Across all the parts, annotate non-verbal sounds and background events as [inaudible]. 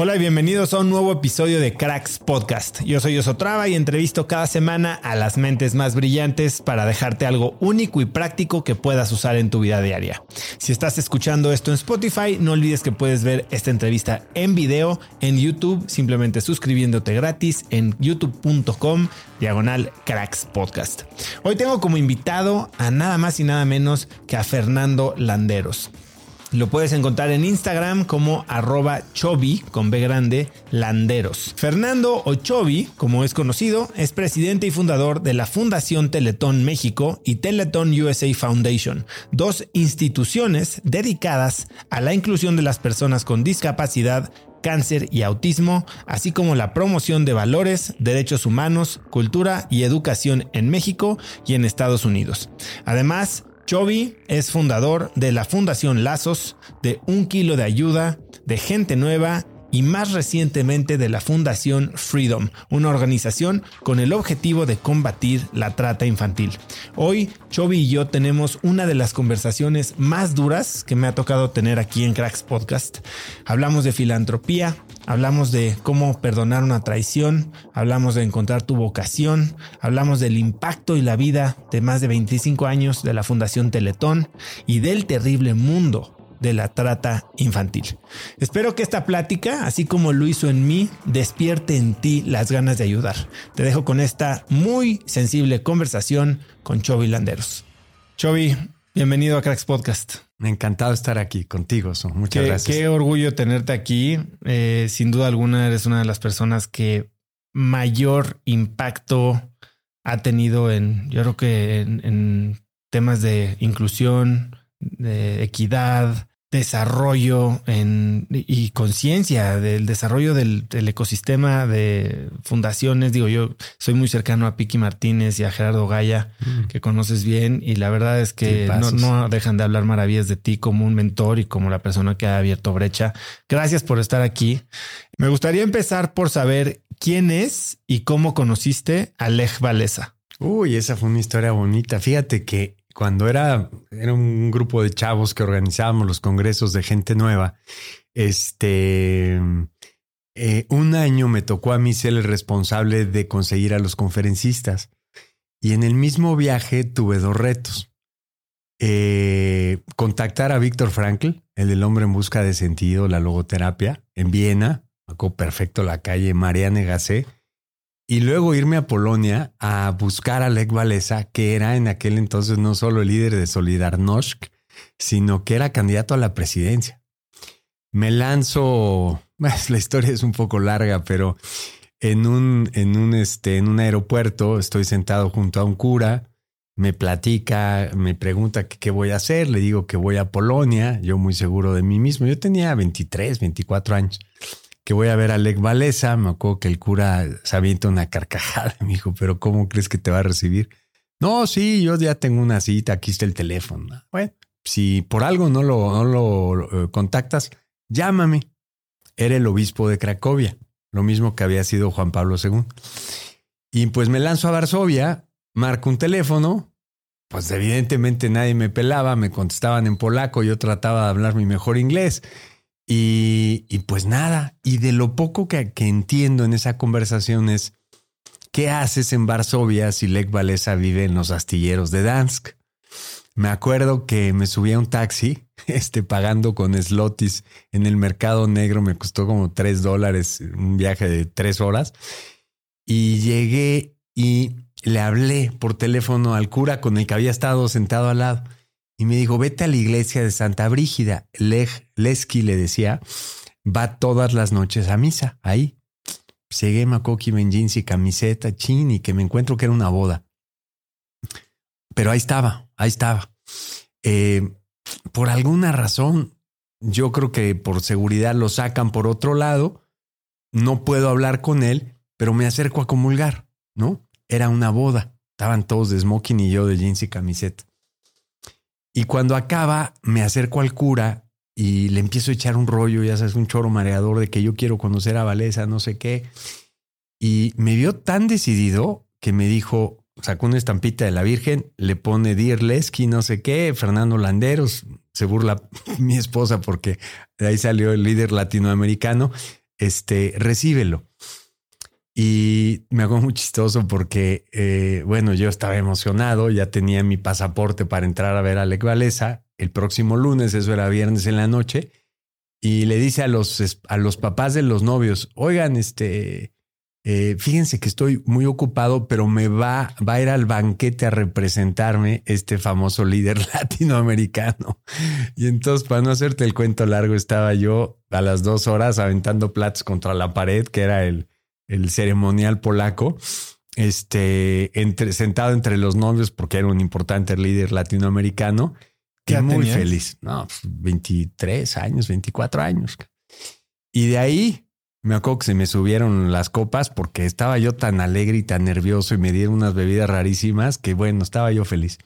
Hola y bienvenidos a un nuevo episodio de Cracks Podcast. Yo soy Osotrava y entrevisto cada semana a las mentes más brillantes para dejarte algo único y práctico que puedas usar en tu vida diaria. Si estás escuchando esto en Spotify, no olvides que puedes ver esta entrevista en video en YouTube, simplemente suscribiéndote gratis en youtube.com diagonal Cracks Podcast. Hoy tengo como invitado a nada más y nada menos que a Fernando Landeros. Lo puedes encontrar en Instagram como arroba chobi con B grande landeros. Fernando Ochovi, como es conocido, es presidente y fundador de la Fundación Teletón México y Teletón USA Foundation, dos instituciones dedicadas a la inclusión de las personas con discapacidad cáncer y autismo, así como la promoción de valores, derechos humanos, cultura y educación en México y en Estados Unidos. Además, Chovy es fundador de la Fundación Lazos, de Un Kilo de Ayuda, de Gente Nueva y más recientemente de la Fundación Freedom, una organización con el objetivo de combatir la trata infantil. Hoy, Chovy y yo tenemos una de las conversaciones más duras que me ha tocado tener aquí en Cracks Podcast. Hablamos de filantropía, hablamos de cómo perdonar una traición, hablamos de encontrar tu vocación, hablamos del impacto y la vida de más de 25 años de la Fundación Teletón y del terrible mundo de la trata infantil. Espero que esta plática, así como lo hizo en mí, despierte en ti las ganas de ayudar. Te dejo con esta muy sensible conversación con Chovy Landeros. Chovy, bienvenido a Cracks Podcast. Encantado estar aquí contigo. Muchas gracias. Qué orgullo tenerte aquí. Eh, sin duda alguna eres una de las personas que mayor impacto ha tenido en, yo creo que en temas de inclusión, de equidad, desarrollo en, y conciencia del desarrollo del, ecosistema de fundaciones. Digo, yo soy muy cercano a Piki Martínez y a Gerardo Gaya, mm. que conoces bien, y la verdad es que no, no, dejan de hablar maravillas de ti como un mentor y como la persona que ha abierto brecha. Gracias por estar aquí. Me gustaría empezar por saber quién es y cómo conociste a Lech Valesa. Uy, esa fue una historia bonita. Fíjate que cuando era, era un grupo de chavos que organizábamos los congresos de gente nueva, este, eh, un año me tocó a mí ser el responsable de conseguir a los conferencistas. Y en el mismo viaje tuve dos retos. Eh, contactar a Víctor Frankl, el del hombre en busca de sentido, la logoterapia, en Viena, perfecto la calle Marianne Gasset, y luego irme a Polonia a buscar a Lech Walesa, que era en aquel entonces no solo el líder de Solidarność, sino que era candidato a la presidencia. Me lanzo, [laughs] la historia es un poco larga, pero en un, en un, este, en un aeropuerto, estoy sentado junto a un cura, me platica, me pregunta qué voy a hacer, le digo que voy a Polonia, yo muy seguro de mí mismo, yo tenía 23, 24 años, que voy a ver a Lech Valesa, me acuerdo que el cura se avienta una carcajada, [laughs] me dijo, pero ¿cómo crees que te va a recibir? No, sí, yo ya tengo una cita, aquí está el teléfono. Bueno, si por algo no lo, no lo eh, contactas, llámame. Era el obispo de Cracovia lo mismo que había sido Juan Pablo II. Y pues me lanzo a Varsovia, marco un teléfono, pues evidentemente nadie me pelaba, me contestaban en polaco, yo trataba de hablar mi mejor inglés. Y, pues nada, y de lo poco que, que, entiendo en esa conversación es, ¿qué haces en Varsovia si Lech Walesa vive en los astilleros de Dansk? Me acuerdo que me subí a un taxi, [laughs] este, pagando con slotis en el mercado negro, me costó como tres dólares un viaje de tres horas. Y llegué y le hablé por teléfono al cura con el que había estado sentado al lado. Y me dijo, vete a la iglesia de Santa Brígida. Lech Leski le decía, va todas las noches a misa, ahí. Llegué, en jeans y camiseta, chin, y que me encuentro que era una boda. Pero ahí estaba, ahí estaba. Eh, por alguna razón, yo creo que por seguridad lo sacan por otro lado. No puedo hablar con él, pero me acerco a comulgar, ¿no? Era una boda. Estaban todos de smoking y yo de jeans y camiseta. Y cuando acaba, me acerco al cura y le empiezo a echar un rollo, ya sabes, un choro mareador de que yo quiero conocer a Valesa, no sé qué. Y me vio tan decidido que me dijo, sacó una estampita de la Virgen, le pone Dear Lesky, no sé qué, Fernando Landeros, se burla [laughs] mi esposa porque de ahí salió el líder latinoamericano, este, recíbelo. Y me hago muy chistoso porque, eh, bueno, yo estaba emocionado, ya tenía mi pasaporte para entrar a ver a Alec Valesa el próximo lunes, eso era viernes en la noche, y le dice a los, a los papás de los novios, oigan, este, eh, fíjense que estoy muy ocupado, pero me va, va a ir al banquete a representarme este famoso líder [laughs] latinoamericano. Y entonces, para no hacerte el cuento largo, estaba yo a las dos horas aventando platos contra la pared, que era el, el ceremonial polaco, este, entre, sentado entre los novios, porque era un importante líder latinoamericano. Que muy feliz. No, 23 pues, años, 24 años. Y de ahí me acuerdo que se me subieron las copas porque estaba yo tan alegre y tan nervioso y me dieron unas bebidas rarísimas que bueno, estaba yo feliz.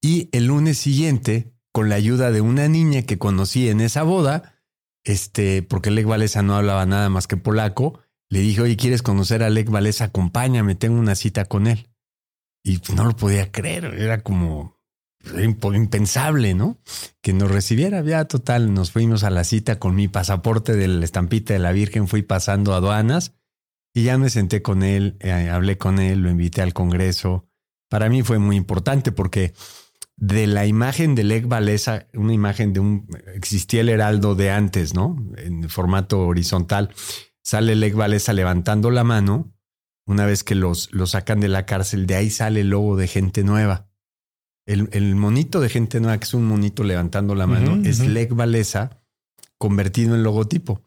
Y el lunes siguiente, con la ayuda de una niña que conocí en esa boda, este, porque Lech Valesa no hablaba nada más que polaco, le dije, oye, ¿quieres conocer a Lech Valesa? Acompáñame, tengo una cita con él. Y no lo podía creer, era como, impensable, ¿no? Que nos recibiera. Ya total, nos fuimos a la cita con mi pasaporte de la estampita de la Virgen, fui pasando aduanas y ya me senté con él, eh, hablé con él, lo invité al Congreso. Para mí fue muy importante porque de la imagen de Lech Valesa, una imagen de un, existía el heraldo de antes, ¿no? En formato horizontal, sale Lech Valesa levantando la mano. Una vez que los, los sacan de la cárcel, de ahí sale el logo de gente nueva. El, monito de gente nueva, que es un monito levantando la mano, es Lech Valesa convertido en logotipo.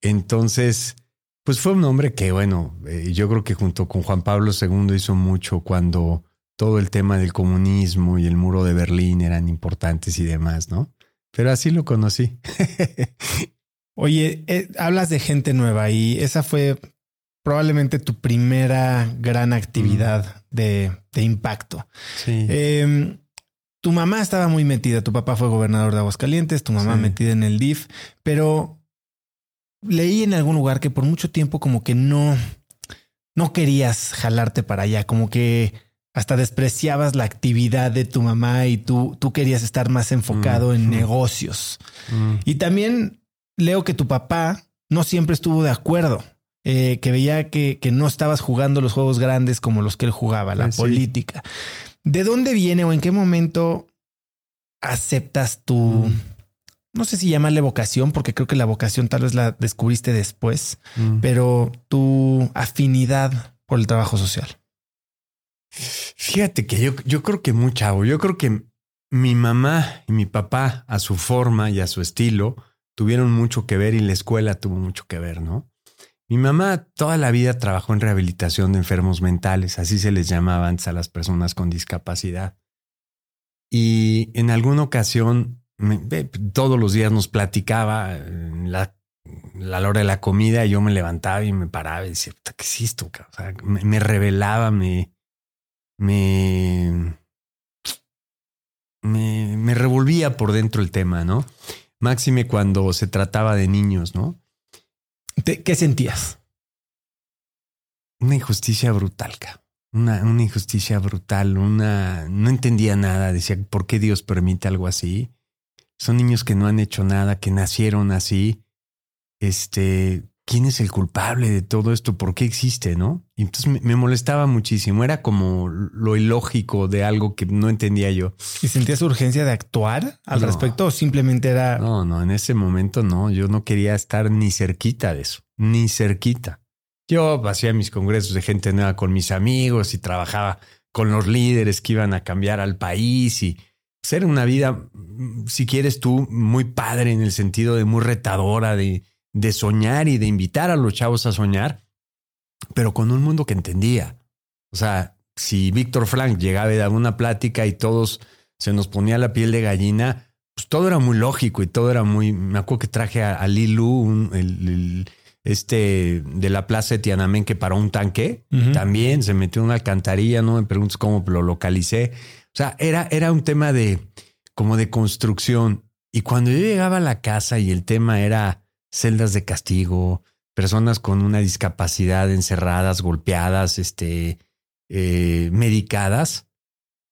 Entonces, pues fue un hombre que, bueno, eh, yo creo que junto con Juan Pablo II hizo mucho cuando todo el tema del comunismo y el muro de Berlín eran importantes y demás, ¿no? Pero así lo conocí. [laughs] Oye, eh, hablas de gente nueva y esa fue probablemente tu primera gran actividad de, impacto. Sí. Em, tu mamá estaba muy metida, tu papá fue gobernador de Aguascalientes, tu mamá metida en el DIF, pero leí en algún lugar que por mucho tiempo como que no, no querías jalarte para allá, como que hasta despreciabas la actividad de tu mamá y tú, tú querías estar más enfocado en negocios. Y también leo que tu papá no siempre estuvo de acuerdo eh, que veía que, que, no estabas jugando los juegos grandes como los que él jugaba, la política. ¿De dónde viene o en qué momento aceptas tu, mm. no sé si llamarle vocación, porque creo que la vocación tal vez la descubriste después, mm. pero tu afinidad por el trabajo social? Fíjate que yo, yo creo que muy chavo, yo creo que mi mamá y mi papá a su forma y a su estilo tuvieron mucho que ver y la escuela tuvo mucho que ver, ¿no? Mi mamá toda la vida trabajó en rehabilitación de enfermos mentales, así se les llamaba antes a las personas con discapacidad. Y en alguna ocasión, todos los días nos platicaba la, la hora de la comida, y yo me levantaba y me paraba y decía, ¿qué es esto? me, revelaba, me, me, me, revolvía por dentro el tema, ¿no? Máxime cuando se trataba de niños, ¿no? ¿Qué sentías? Una injusticia brutal, una, una, injusticia brutal, una... No entendía nada, decía, ¿por qué Dios permite algo así? Son niños que no han hecho nada, que nacieron así. Este, ¿quién es el culpable de todo esto? ¿Por qué existe? ¿No? Y entonces me, molestaba muchísimo. Era como lo ilógico de algo que no entendía yo. ¿Y sentías urgencia de actuar al respecto o simplemente era... No, no, en ese momento no. Yo no quería estar ni cerquita de eso, ni cerquita. Yo hacía mis congresos de gente nueva con mis amigos y trabajaba con los líderes que iban a cambiar al país y ser una vida, si quieres tú, muy padre en el sentido de muy retadora, de de soñar y de invitar a los chavos a soñar, pero con un mundo que entendía. O sea, si Víctor Frank llegaba a dar una plática y todos se nos ponía la piel de gallina, pues todo era muy lógico y todo era muy. Me acuerdo que traje a, Lilu, el, este de la plaza de Tiananmen que paró un tanque, también se metió en una alcantarilla, no me preguntes cómo lo localicé. O sea, era, era un tema de como de construcción. Y cuando yo llegaba a la casa y el tema era celdas de castigo, personas con una discapacidad encerradas, golpeadas, este, eh, medicadas.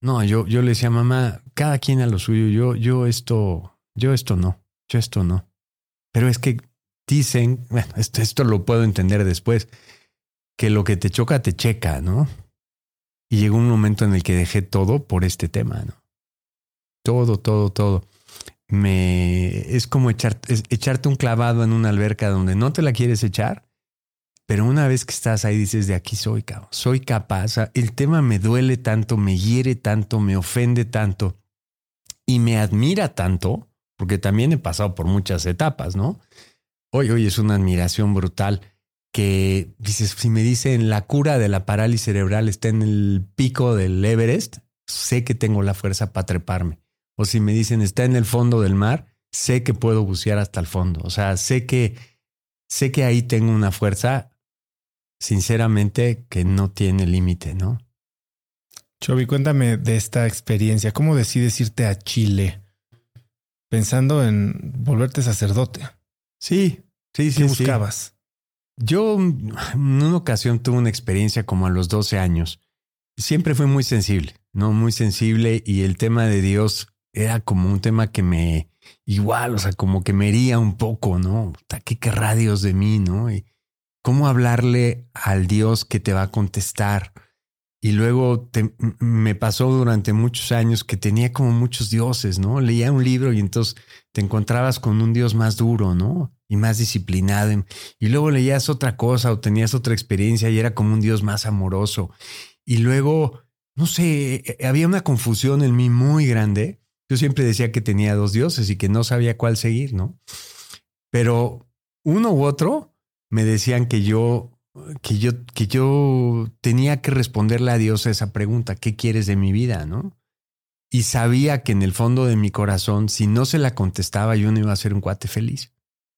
No, yo, yo le decía, mamá, cada quien a lo suyo, yo, yo esto, yo esto no, yo esto no. Pero es que dicen, bueno, esto, esto lo puedo entender después, que lo que te choca te checa, ¿no? Y llegó un momento en el que dejé todo por este tema, ¿no? Todo, todo, todo me es como echarte un clavado en una alberca donde no te la quieres echar, pero una vez que estás ahí dices, de aquí soy, soy capaz. El tema me duele tanto, me hiere tanto, me ofende tanto y me admira tanto, porque también he pasado por muchas etapas, ¿no? Hoy, hoy es una admiración brutal que dices, si me dicen la cura de la parálisis cerebral está en el pico del Everest, sé que tengo la fuerza para treparme o si me dicen está en el fondo del mar, sé que puedo bucear hasta el fondo. O sea, sé que, sé que ahí tengo una fuerza, sinceramente, que no tiene límite, ¿no? Chobi, cuéntame de esta experiencia. ¿Cómo decides irte a Chile pensando en volverte sacerdote? Sí, sí, sí. ¿Qué buscabas? Yo en una ocasión tuve una experiencia como a los 12 años. Siempre fui muy sensible, ¿no? Muy sensible y el tema de Dios era como un tema que me, igual, o sea, como que me hería un poco, ¿no? ¿Qué querrá Dios de mí, no? Y cómo hablarle al Dios que te va a contestar. Y luego me pasó durante muchos años que tenía como muchos dioses, ¿no? Leía un libro y entonces te encontrabas con un Dios más duro, ¿no? Y más disciplinado. Y luego leías otra cosa o tenías otra experiencia y era como un Dios más amoroso. Y luego, no sé, e, e, había una confusión en mí muy grande yo siempre decía que tenía dos dioses y que no sabía cuál seguir, ¿no? Pero uno u otro me decían que yo, que yo, que yo tenía que responderle a Dios esa pregunta, ¿qué quieres de mi vida, no? Y sabía que en el fondo de mi corazón, si no se la contestaba, yo no iba a ser un cuate feliz.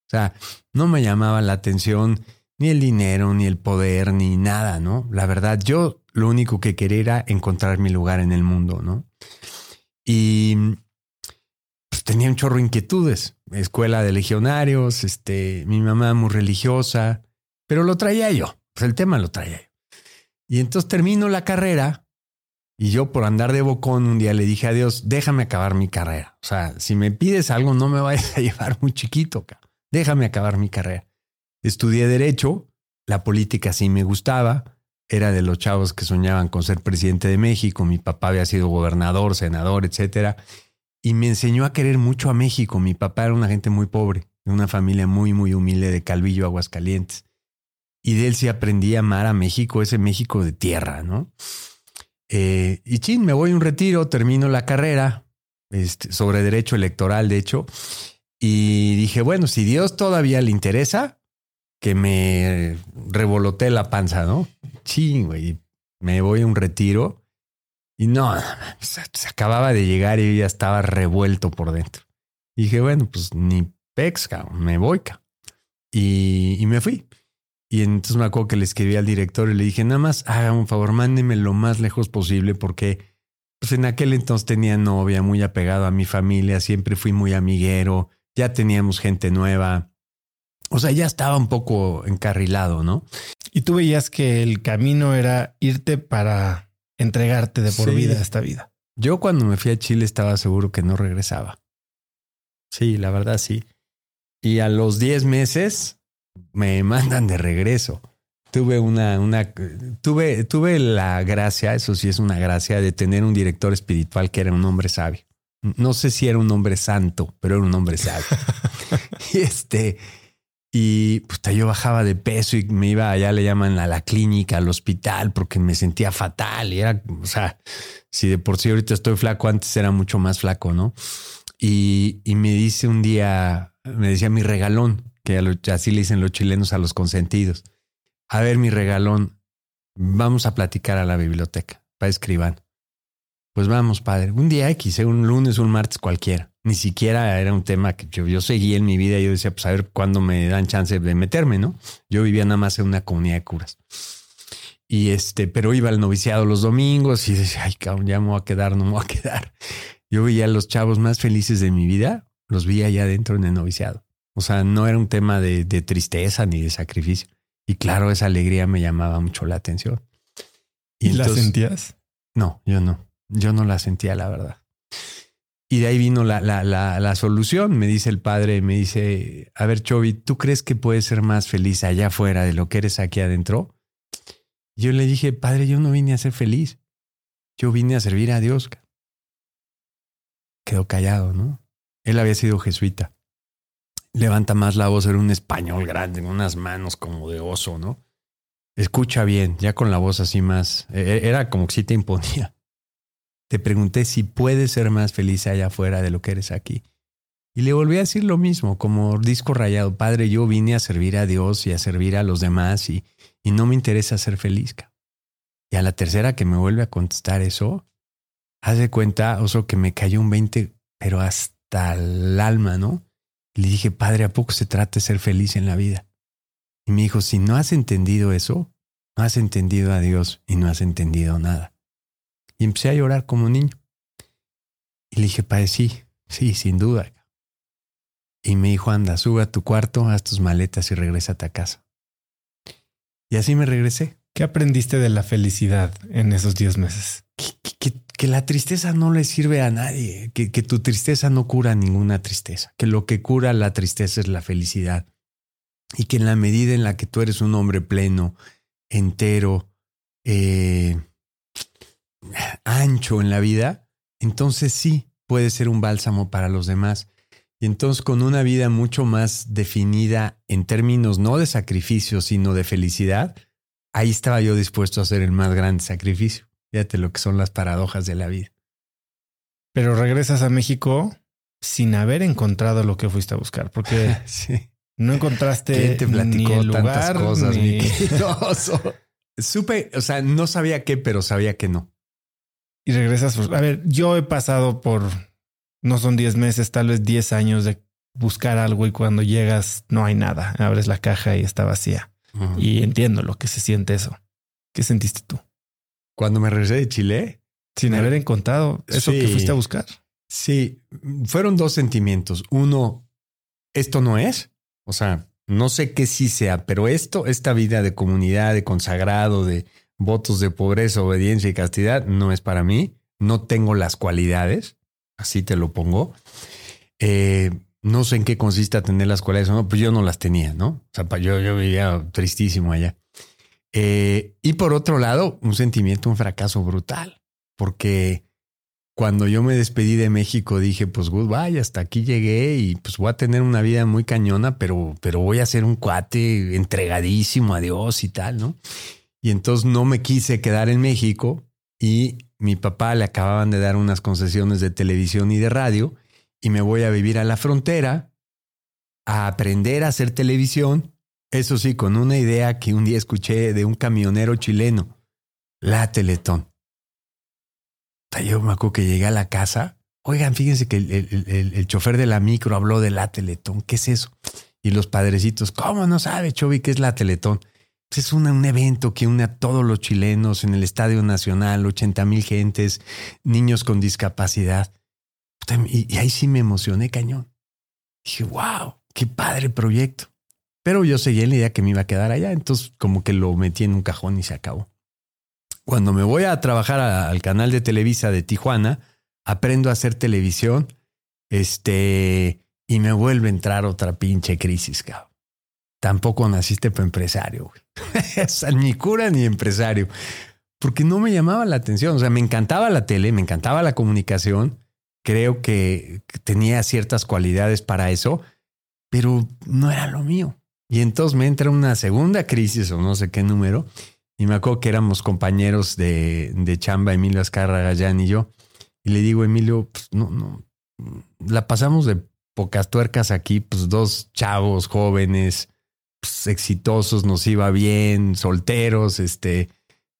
O sea, no me llamaba la atención ni el dinero, ni el poder, ni nada, ¿no? La verdad, yo lo único que quería era encontrar mi lugar en el mundo, ¿no? Y pues, tenía un chorro de inquietudes. Escuela de legionarios, este, mi mamá muy religiosa, pero lo traía yo. Pues el tema lo traía yo. Y entonces termino la carrera y yo por andar de bocón un día le dije a Dios, déjame acabar mi carrera. O sea, si me pides algo no me vayas a [laughs] llevar muy chiquito. Déjame acabar mi carrera. Estudié derecho, la política sí me gustaba, era de los chavos que soñaban con ser presidente de México. Mi papá había sido gobernador, senador, etcétera. Y me enseñó a querer mucho a México. Mi papá era una gente muy pobre, de una familia muy, muy humilde de Calvillo, Aguascalientes. Y de él sí aprendí a amar a México, ese México de tierra, ¿no? Eh, y chin, me voy a un retiro, termino la carrera este, sobre derecho electoral, de hecho. Y dije, bueno, si Dios todavía le interesa, que me revoloté la panza, ¿no? Sí, güey. Me voy a un retiro y no, se, acababa de llegar y ya estaba revuelto por dentro. Y dije, bueno, pues ni pex, me voy, Y, y me fui. Y entonces me acuerdo que le escribí al director y le dije, nada más haga un favor, mándeme lo más lejos posible porque pues en aquel entonces tenía novia, muy apegado a mi familia, siempre fui muy amiguero, ya teníamos gente nueva. O sea, ya estaba un poco encarrilado, ¿no? Y tú veías que el camino era irte para entregarte de por vida a esta vida. Yo cuando me fui a Chile estaba seguro que no regresaba. Sí, la verdad sí. Y a los 10 meses me [laughs] mandan de regreso. Tuve una, una, tuve, tuve la gracia, eso sí es una gracia, de tener un director espiritual que era un hombre sabio. No sé si era un hombre santo, pero era un hombre sabio. [laughs] [laughs] y este, y puta, yo bajaba de peso y me iba allá, le llaman a la clínica, al hospital, porque me sentía fatal. Y era, o sea, si de por sí ahorita estoy flaco, antes era mucho más flaco, ¿no? Y, y me dice un día, me decía mi regalón, que así le dicen los chilenos a los consentidos. A ver, mi regalón, vamos a platicar a la biblioteca, para escriban. Pues vamos, padre. Un día X, ¿eh? un lunes, un martes cualquiera. Ni siquiera era un tema que yo, yo seguía en mi vida. Yo decía, pues a ver cuándo me dan chance de meterme, ¿no? Yo vivía nada más en una comunidad de curas. Y este, pero iba al noviciado los domingos y decía, ay, cabrón, ya me voy a quedar, no me voy a quedar. Yo veía a los chavos más felices de mi vida, los vi allá adentro en el noviciado. O sea, no era un tema de, tristeza ni de sacrificio. Y claro, esa alegría me llamaba mucho la atención. ¿Y, la sentías? No, yo no. Yo no la sentía, la verdad. Y de ahí vino la, la, la, la, solución. Me dice el padre, me dice, a ver, Chovi, ¿tú crees que puedes ser más feliz allá afuera de lo que eres aquí adentro? Yo le dije, padre, yo no vine a ser feliz. Yo vine a servir a Dios. Quedó callado, ¿no? Él había sido jesuita levanta más la voz, era un español grande, en unas manos como de oso, ¿no? Escucha bien, ya con la voz así más, e, e, era como que sí te imponía. Te pregunté si puedes ser más feliz allá afuera de lo que eres aquí. Y le volví a decir lo mismo, como disco rayado, padre, yo vine a servir a Dios y a servir a los demás y, y no me interesa ser feliz. Y a la tercera que me vuelve a contestar eso, haz de cuenta, oso, que me cayó un 20, pero hasta el alma, ¿no? le dije, Padre, ¿a poco se trata de ser feliz en la vida? Y me dijo, si no has entendido eso, no has entendido a Dios y no has entendido nada. Y empecé a llorar como un niño. Y le dije, Padre, sí, sí, sin duda. Y me dijo, anda, sube a tu cuarto, haz tus maletas y regrésate a casa. Y así me regresé. ¿Qué aprendiste de la felicidad en esos diez meses? que la tristeza no le sirve a nadie, que, que, tu tristeza no cura ninguna tristeza, que lo que cura la tristeza es la felicidad y que en la medida en la que tú eres un hombre pleno, entero, eh, ancho en la vida, entonces sí puede ser un bálsamo para los demás. Y entonces con una vida mucho más definida en términos no de sacrificio, sino de felicidad, ahí estaba yo dispuesto a hacer el más grande sacrificio. Fíjate lo que son las paradojas de la vida. Pero regresas a México sin haber encontrado lo que fuiste a buscar, porque [laughs] no encontraste te platicó ni tantas cosas, ni... [laughs] Supe, o sea, no sabía qué, pero sabía que no. Y regresas. Pues, a ver, yo he pasado por, no son 10 meses, tal vez 10 años de buscar algo y cuando llegas no hay nada. Abres la caja y está vacía. Y entiendo lo que se siente eso. ¿Qué sentiste tú? Cuando me regresé de Chile. Sin haber encontrado eso que fuiste a buscar. Sí, fueron dos sentimientos. Uno, esto no es. O sea, no sé qué sí sea, pero esto, esta vida de comunidad, de consagrado, de votos de pobreza, obediencia y castidad, no es para mí. No tengo las cualidades, así te lo pongo. Eh, no sé en qué consiste tener las cualidades no, pues yo no las tenía, ¿no? O sea, yo, yo vivía tristísimo allá. Eh, y por otro lado, un sentimiento, un fracaso brutal, porque cuando yo me despedí de México dije, pues goodbye, hasta aquí llegué y pues voy a tener una vida muy cañona, pero, pero voy a ser un cuate entregadísimo a Dios y tal, ¿no? Y entonces no me quise quedar en México y mi papá le acababan de dar unas concesiones de televisión y de radio y me voy a vivir a la frontera a aprender a hacer televisión Eso sí, con una idea que un día escuché de un camionero chileno, la Teletón. Yo me acuerdo que llegué a la casa. Oigan, fíjense que el, chofer de la micro habló de la Teletón. ¿Qué es eso? Y los padrecitos, ¿cómo no sabe, Chovi, qué es la Teletón? Es un evento que une a todos los chilenos en el Estadio Nacional, 80 mil gentes, niños con discapacidad. Y, ahí sí me emocioné cañón. Dije, wow, qué padre proyecto. Pero yo seguía en la idea que me iba a quedar allá, entonces como que lo metí en un cajón y se acabó. Cuando me voy a trabajar al canal de Televisa de Tijuana, aprendo a hacer televisión, este, y me vuelve a entrar otra pinche crisis, cabrón. Tampoco naciste para empresario, [laughs] ni cura ni empresario. Porque no me llamaba la atención. O sea, me encantaba la tele, me encantaba la comunicación. Creo que tenía ciertas cualidades para eso, pero no era lo mío. Y entonces me entra una segunda crisis o no sé qué número. Y me acuerdo que éramos compañeros de, de chamba, Emilio Azcarra Gallán y yo. Y le digo, Emilio, pues no, no, la pasamos de pocas tuercas aquí, pues dos chavos jóvenes, pues, exitosos, nos iba bien, solteros, este.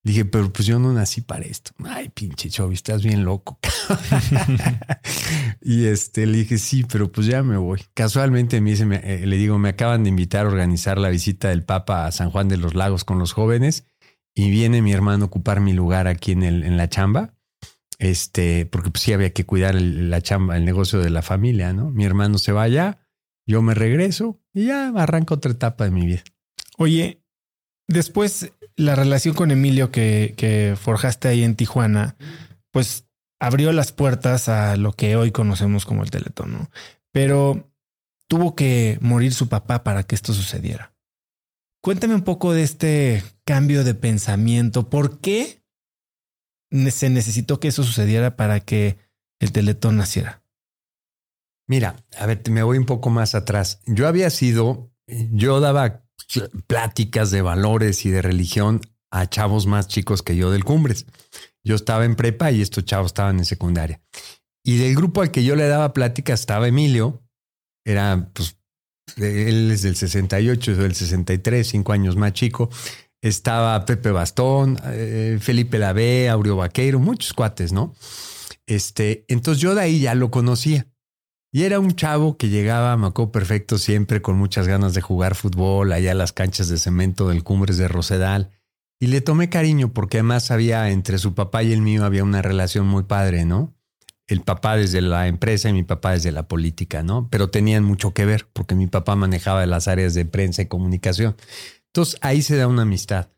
Dije, pero pues yo no nací para esto. Ay, pinche Chovi, estás bien loco. [laughs] y este le dije, sí, pero pues ya me voy. Casualmente me dice, eh, le digo, me acaban de invitar a organizar la visita del Papa a San Juan de los Lagos con los jóvenes y viene mi hermano a ocupar mi lugar aquí en, el, en la chamba. Este, porque pues sí había que cuidar la chamba, el negocio de la familia, ¿no? Mi hermano se va allá, yo me regreso y ya arranco otra etapa de mi vida. Oye, después la relación con Emilio que, forjaste ahí en Tijuana, pues abrió las puertas a lo que hoy conocemos como el Teletón. Pero tuvo que morir su papá para que esto sucediera. Cuéntame un poco de este cambio de pensamiento. ¿Por qué se necesitó que eso sucediera para que el Teletón naciera? Mira, a ver, me voy un poco más atrás. Yo había sido, yo daba pláticas de valores y de religión a chavos más chicos que yo del Cumbres. Yo estaba en prepa y estos chavos estaban en secundaria. Y del grupo al que yo le daba pláticas estaba Emilio, era, pues, él es del 68, es del 63, cinco años más chico. Estaba Pepe Bastón, eh, Felipe Lavé, Aureo Vaqueiro, muchos cuates, ¿no? Este, entonces yo de ahí ya lo conocía. Y era un chavo que llegaba a Macó perfecto siempre con muchas ganas de jugar fútbol allá a las canchas de cemento del Cumbres de Rosedal. Y le tomé cariño porque además había entre su papá y el mío había una relación muy padre, ¿no? El papá desde la empresa y mi papá desde la política, ¿no? Pero tenían mucho que ver porque mi papá manejaba las áreas de prensa y comunicación. Entonces ahí se da una amistad.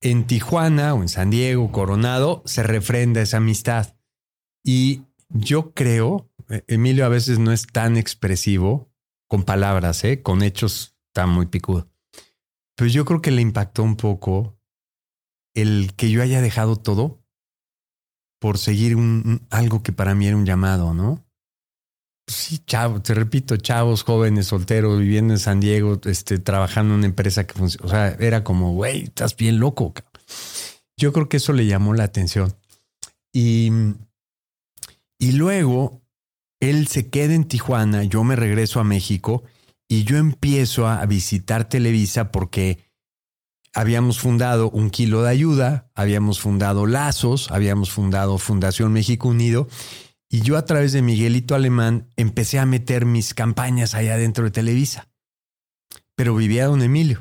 En Tijuana o en San Diego, Coronado, se refrenda esa amistad. Y yo creo eh, Emilio a veces no es tan expresivo con palabras, ¿eh? con hechos está muy picudo. Pero yo creo que le impactó un poco el que yo haya dejado todo por seguir un, algo que para mí era un llamado, ¿no? Sí, chavo, te repito, chavos, jóvenes, solteros, viviendo en San Diego, este, trabajando en una empresa que funciona. O sea, era como, güey, estás bien loco. Yo creo que eso le llamó la atención. Y, y luego él se queda en Tijuana, yo me regreso a México y yo empiezo a visitar Televisa porque habíamos fundado un kilo de ayuda, habíamos fundado Lazos, habíamos fundado Fundación México Unido y yo a través de Miguelito Alemán empecé a meter mis campañas allá dentro de Televisa. Pero vivía don Emilio.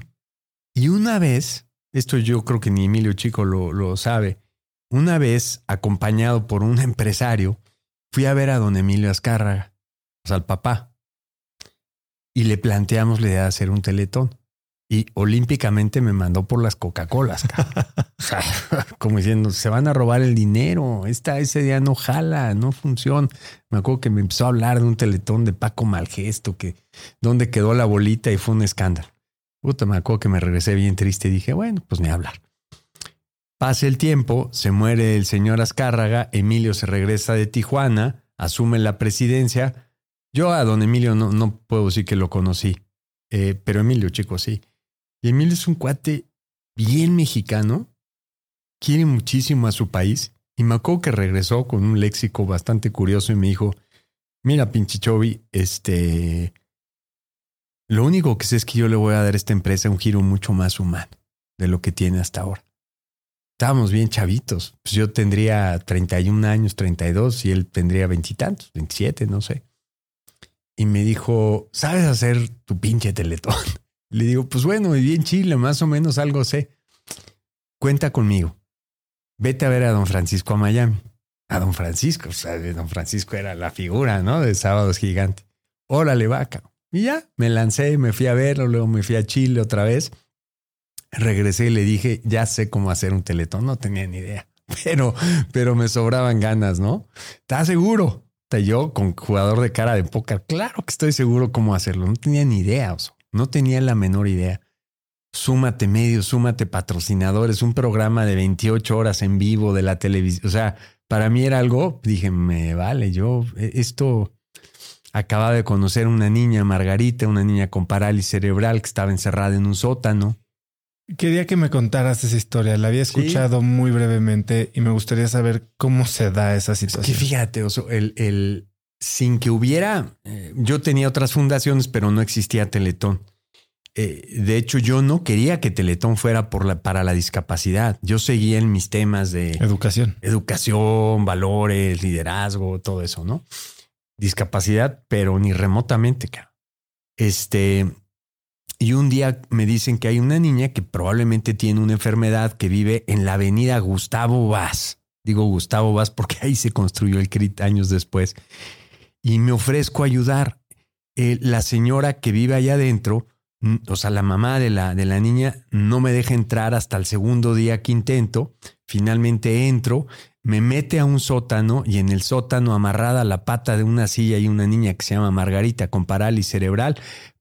Y una vez, esto yo creo que ni Emilio Chico lo, lo sabe, una vez acompañado por un [laughs] empresario, fui a ver a don Emilio Azcárraga, o sea, al papá, y le planteamos la idea de hacer un teletón. Y olímpicamente me mandó por las Coca-Colas. [laughs] como diciendo, se van a robar el dinero. Esta, ese día no jala, no funciona. Me acuerdo que me empezó a hablar de un teletón de Paco Malgesto, que donde quedó la bolita y fue un escándalo. Puta, me acuerdo que me regresé bien triste y dije, bueno, pues ni hablar. Pasa el tiempo, se muere el señor Azcárraga, Emilio se regresa de Tijuana, asume la presidencia. Yo a don Emilio no, puedo decir que lo conocí, eh, pero Emilio, chicos, sí. Y Emilio es un cuate bien mexicano, quiere muchísimo a su país, y me acuerdo que regresó con un léxico bastante curioso y me dijo, mira, pinche Chovi, este, Lo único que sé es que yo le voy a dar a esta empresa un giro mucho más humano de lo que tiene hasta ahora. Estábamos bien chavitos. Pues yo tendría 31 años, 32 y él tendría veintitantos, 27, no sé. Y me dijo, ¿sabes hacer tu pinche teletón? [laughs] Le digo, pues bueno, bien chile, más o menos algo sé. Cuenta conmigo. Vete a ver a don Francisco a Miami. A don Francisco, o sea, don Francisco era la figura, ¿no? De Sábados Gigante. Órale, vaca. Y ya, me lancé, me fui a verlo, luego me fui a Chile otra vez. Regresé y le dije, ya sé cómo hacer un teletón. No tenía ni idea, [laughs] pero, pero me sobraban ganas, ¿no? ¿Estás seguro? Yo, con jugador de cara de póker, claro que estoy seguro cómo hacerlo. No tenía ni idea. No tenía la menor idea. Súmate medios, súmate patrocinadores, un programa de 28 horas en vivo de la televisión. O sea, para mí era algo, dije, me vale, yo e, esto acababa de conocer una niña, Margarita, una niña con parálisis cerebral que estaba encerrada en un sótano. Quería que me contaras esa historia. La había escuchado muy brevemente y me gustaría saber cómo se da esa situación. que fíjate, Oso, el, el, sin que hubiera, eh, yo tenía otras fundaciones, pero no existía Teletón. Eh, de hecho, yo no quería que Teletón fuera por la, para la discapacidad. Yo seguía en mis temas de educación, educación, valores, liderazgo, todo eso, ¿no? Discapacidad, pero ni remotamente, Este, y un día me dicen que hay una niña que probablemente tiene una enfermedad que vive en la avenida Gustavo Vaz. Digo Gustavo Vaz porque ahí se construyó el CRIT años después. Y me ofrezco a ayudar. Eh, la señora que vive allá adentro, o sea, la mamá de la, de la niña, no me deja entrar hasta el segundo día que intento. Finalmente entro, me mete a un sótano y en el sótano amarrada a la pata de una silla y una niña que se llama Margarita con parálisis cerebral,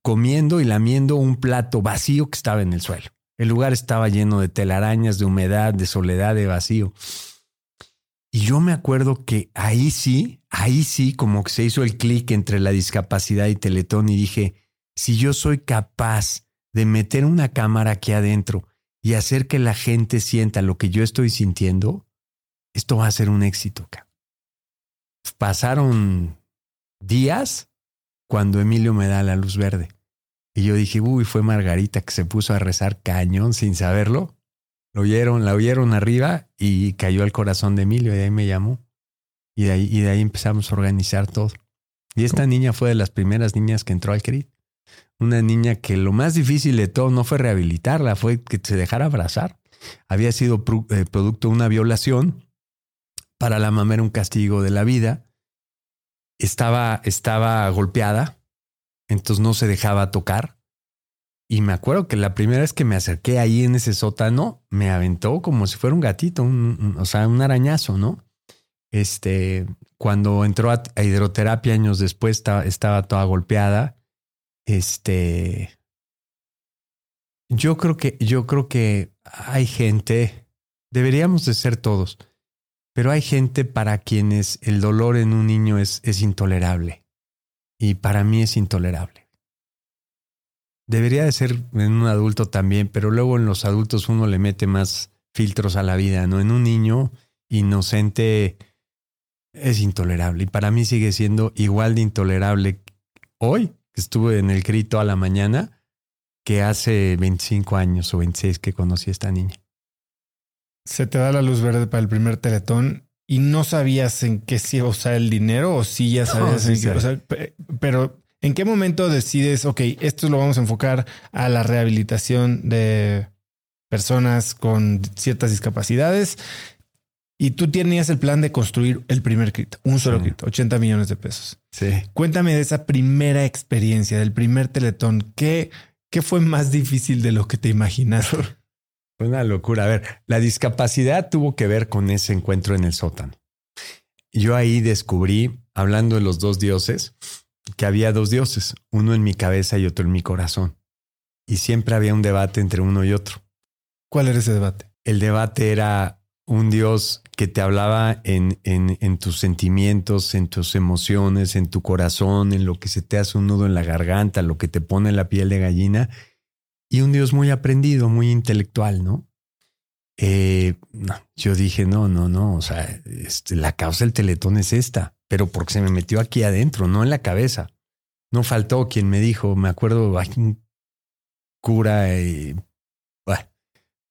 comiendo y lamiendo un plato vacío que estaba en el suelo. El lugar estaba lleno de telarañas, de humedad, de soledad, de vacío. Y yo me acuerdo que ahí sí, ahí sí, como que se hizo el clic entre la discapacidad y Teletón y dije, si yo soy capaz de meter una cámara aquí adentro y hacer que la gente sienta lo que yo estoy sintiendo, esto va a ser un éxito. Pasaron días cuando Emilio me da la luz verde. Y yo dije, uy, fue Margarita que se puso a rezar cañón sin saberlo. Lo oyeron, la oyeron arriba y cayó al corazón de Emilio y de ahí me llamó. Y de ahí, y de ahí empezamos a organizar todo. Y esta niña fue de las primeras niñas que entró al CRIT. Una niña que lo más difícil de todo no fue rehabilitarla, fue que se dejara abrazar. Había sido eh, producto de una violación para la mamá era un castigo de la vida. Estaba, estaba golpeada, entonces no se dejaba tocar. Y me acuerdo que la primera vez que me acerqué ahí en ese sótano, me aventó como si fuera un gatito, o sea, un arañazo, ¿no? Este, cuando entró a, hidroterapia años después, estaba, toda golpeada. Este, yo creo que, yo creo que hay gente, deberíamos de ser todos, pero hay gente para quienes el dolor en un niño es intolerable. Y para mí es intolerable. Debería de ser en un adulto también, pero luego en los adultos uno le mete más filtros a la vida, ¿no? En un niño inocente es intolerable. Y para mí sigue siendo igual de intolerable hoy, que estuve en el grito a la mañana, que hace 25 años o 26 que conocí a esta niña se te da la luz verde para el primer teletón y no sabías en qué se iba a usar el dinero o si ya sabías en qué, o sea, pero ¿en qué momento decides, ok, esto lo vamos a enfocar a la rehabilitación de personas con ciertas discapacidades? Y tú tenías el plan de construir el primer crit, un solo crit, 80 millones de pesos. Sí. Cuéntame de esa primera experiencia, del primer teletón. ¿Qué, qué fue más difícil de lo que te imaginaste? [laughs] Una locura. A ver, la discapacidad tuvo que ver con ese encuentro en el sótano. Yo ahí descubrí, hablando de los dos dioses, que había dos dioses, uno en mi cabeza y otro en mi corazón. Y siempre había un debate entre uno y otro. ¿Cuál era ese debate? El debate era un dios que te hablaba en, en, en tus sentimientos, en tus emociones, en tu corazón, en lo que se te hace un nudo en la garganta, lo que te pone la piel de gallina, y un Dios muy aprendido, muy intelectual, ¿no? Eh, yo dije, no, no, no, o sea, este, la causa del teletón es esta, pero porque se me metió aquí adentro, no en la cabeza. no faltó quien me dijo, me acuerdo, hay un cura y,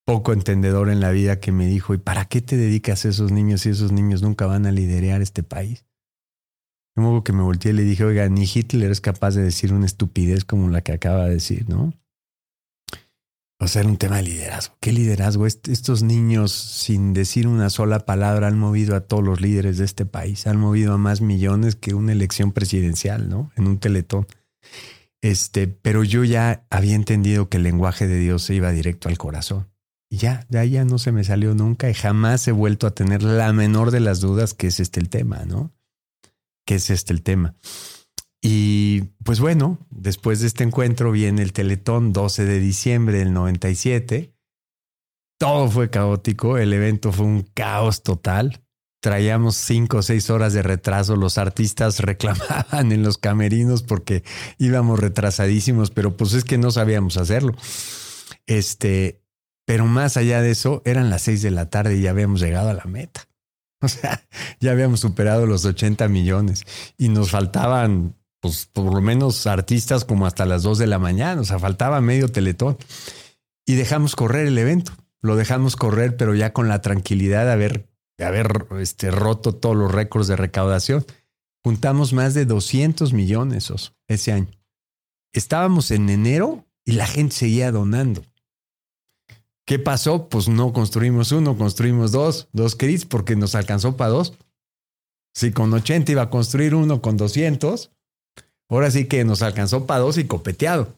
poco entendedor en la vida que me dijo, ¿y para qué te dedicas a esos niños si esos niños nunca van a liderar este país? Como que me volteé y le dije, oiga, ni Hitler es capaz de decir una estupidez como la que acaba de decir, ¿no? O sea, era un tema de liderazgo. ¿Qué liderazgo? Estos niños, sin decir una sola palabra, han movido a todos los líderes de este país. Han movido a más millones que una elección presidencial, ¿no? En un teletón. Este, pero yo ya había entendido que el lenguaje de Dios se iba directo al corazón. Y ya, de ahí ya no se me salió nunca y jamás he vuelto a tener la menor de las dudas que es este el tema, ¿no? Que es este el tema. Y pues bueno, después de este encuentro viene el Teletón 12 de diciembre del 97. Todo fue caótico, el evento fue un caos total. Traíamos cinco o seis horas de retraso, los artistas [laughs] reclamaban en los camerinos porque íbamos retrasadísimos, pero pues es que no sabíamos hacerlo. Este, pero más allá de eso, eran las seis de la tarde y ya habíamos llegado a la meta. [laughs] O sea, ya habíamos superado los 80 millones y nos faltaban pues por lo menos artistas como hasta las 2 de la mañana, o sea, faltaba medio teletón. Y dejamos correr el evento, lo dejamos correr, pero ya con la tranquilidad de haber, de haber este, roto todos los récords de recaudación. Juntamos más de 200 millones ese año. Estábamos en enero y la gente seguía donando. ¿Qué pasó? Pues no construimos uno, construimos dos, dos crits porque nos alcanzó para dos. Si con 80 iba a construir uno con 200, Ahora sí que nos alcanzó para dos y copeteado,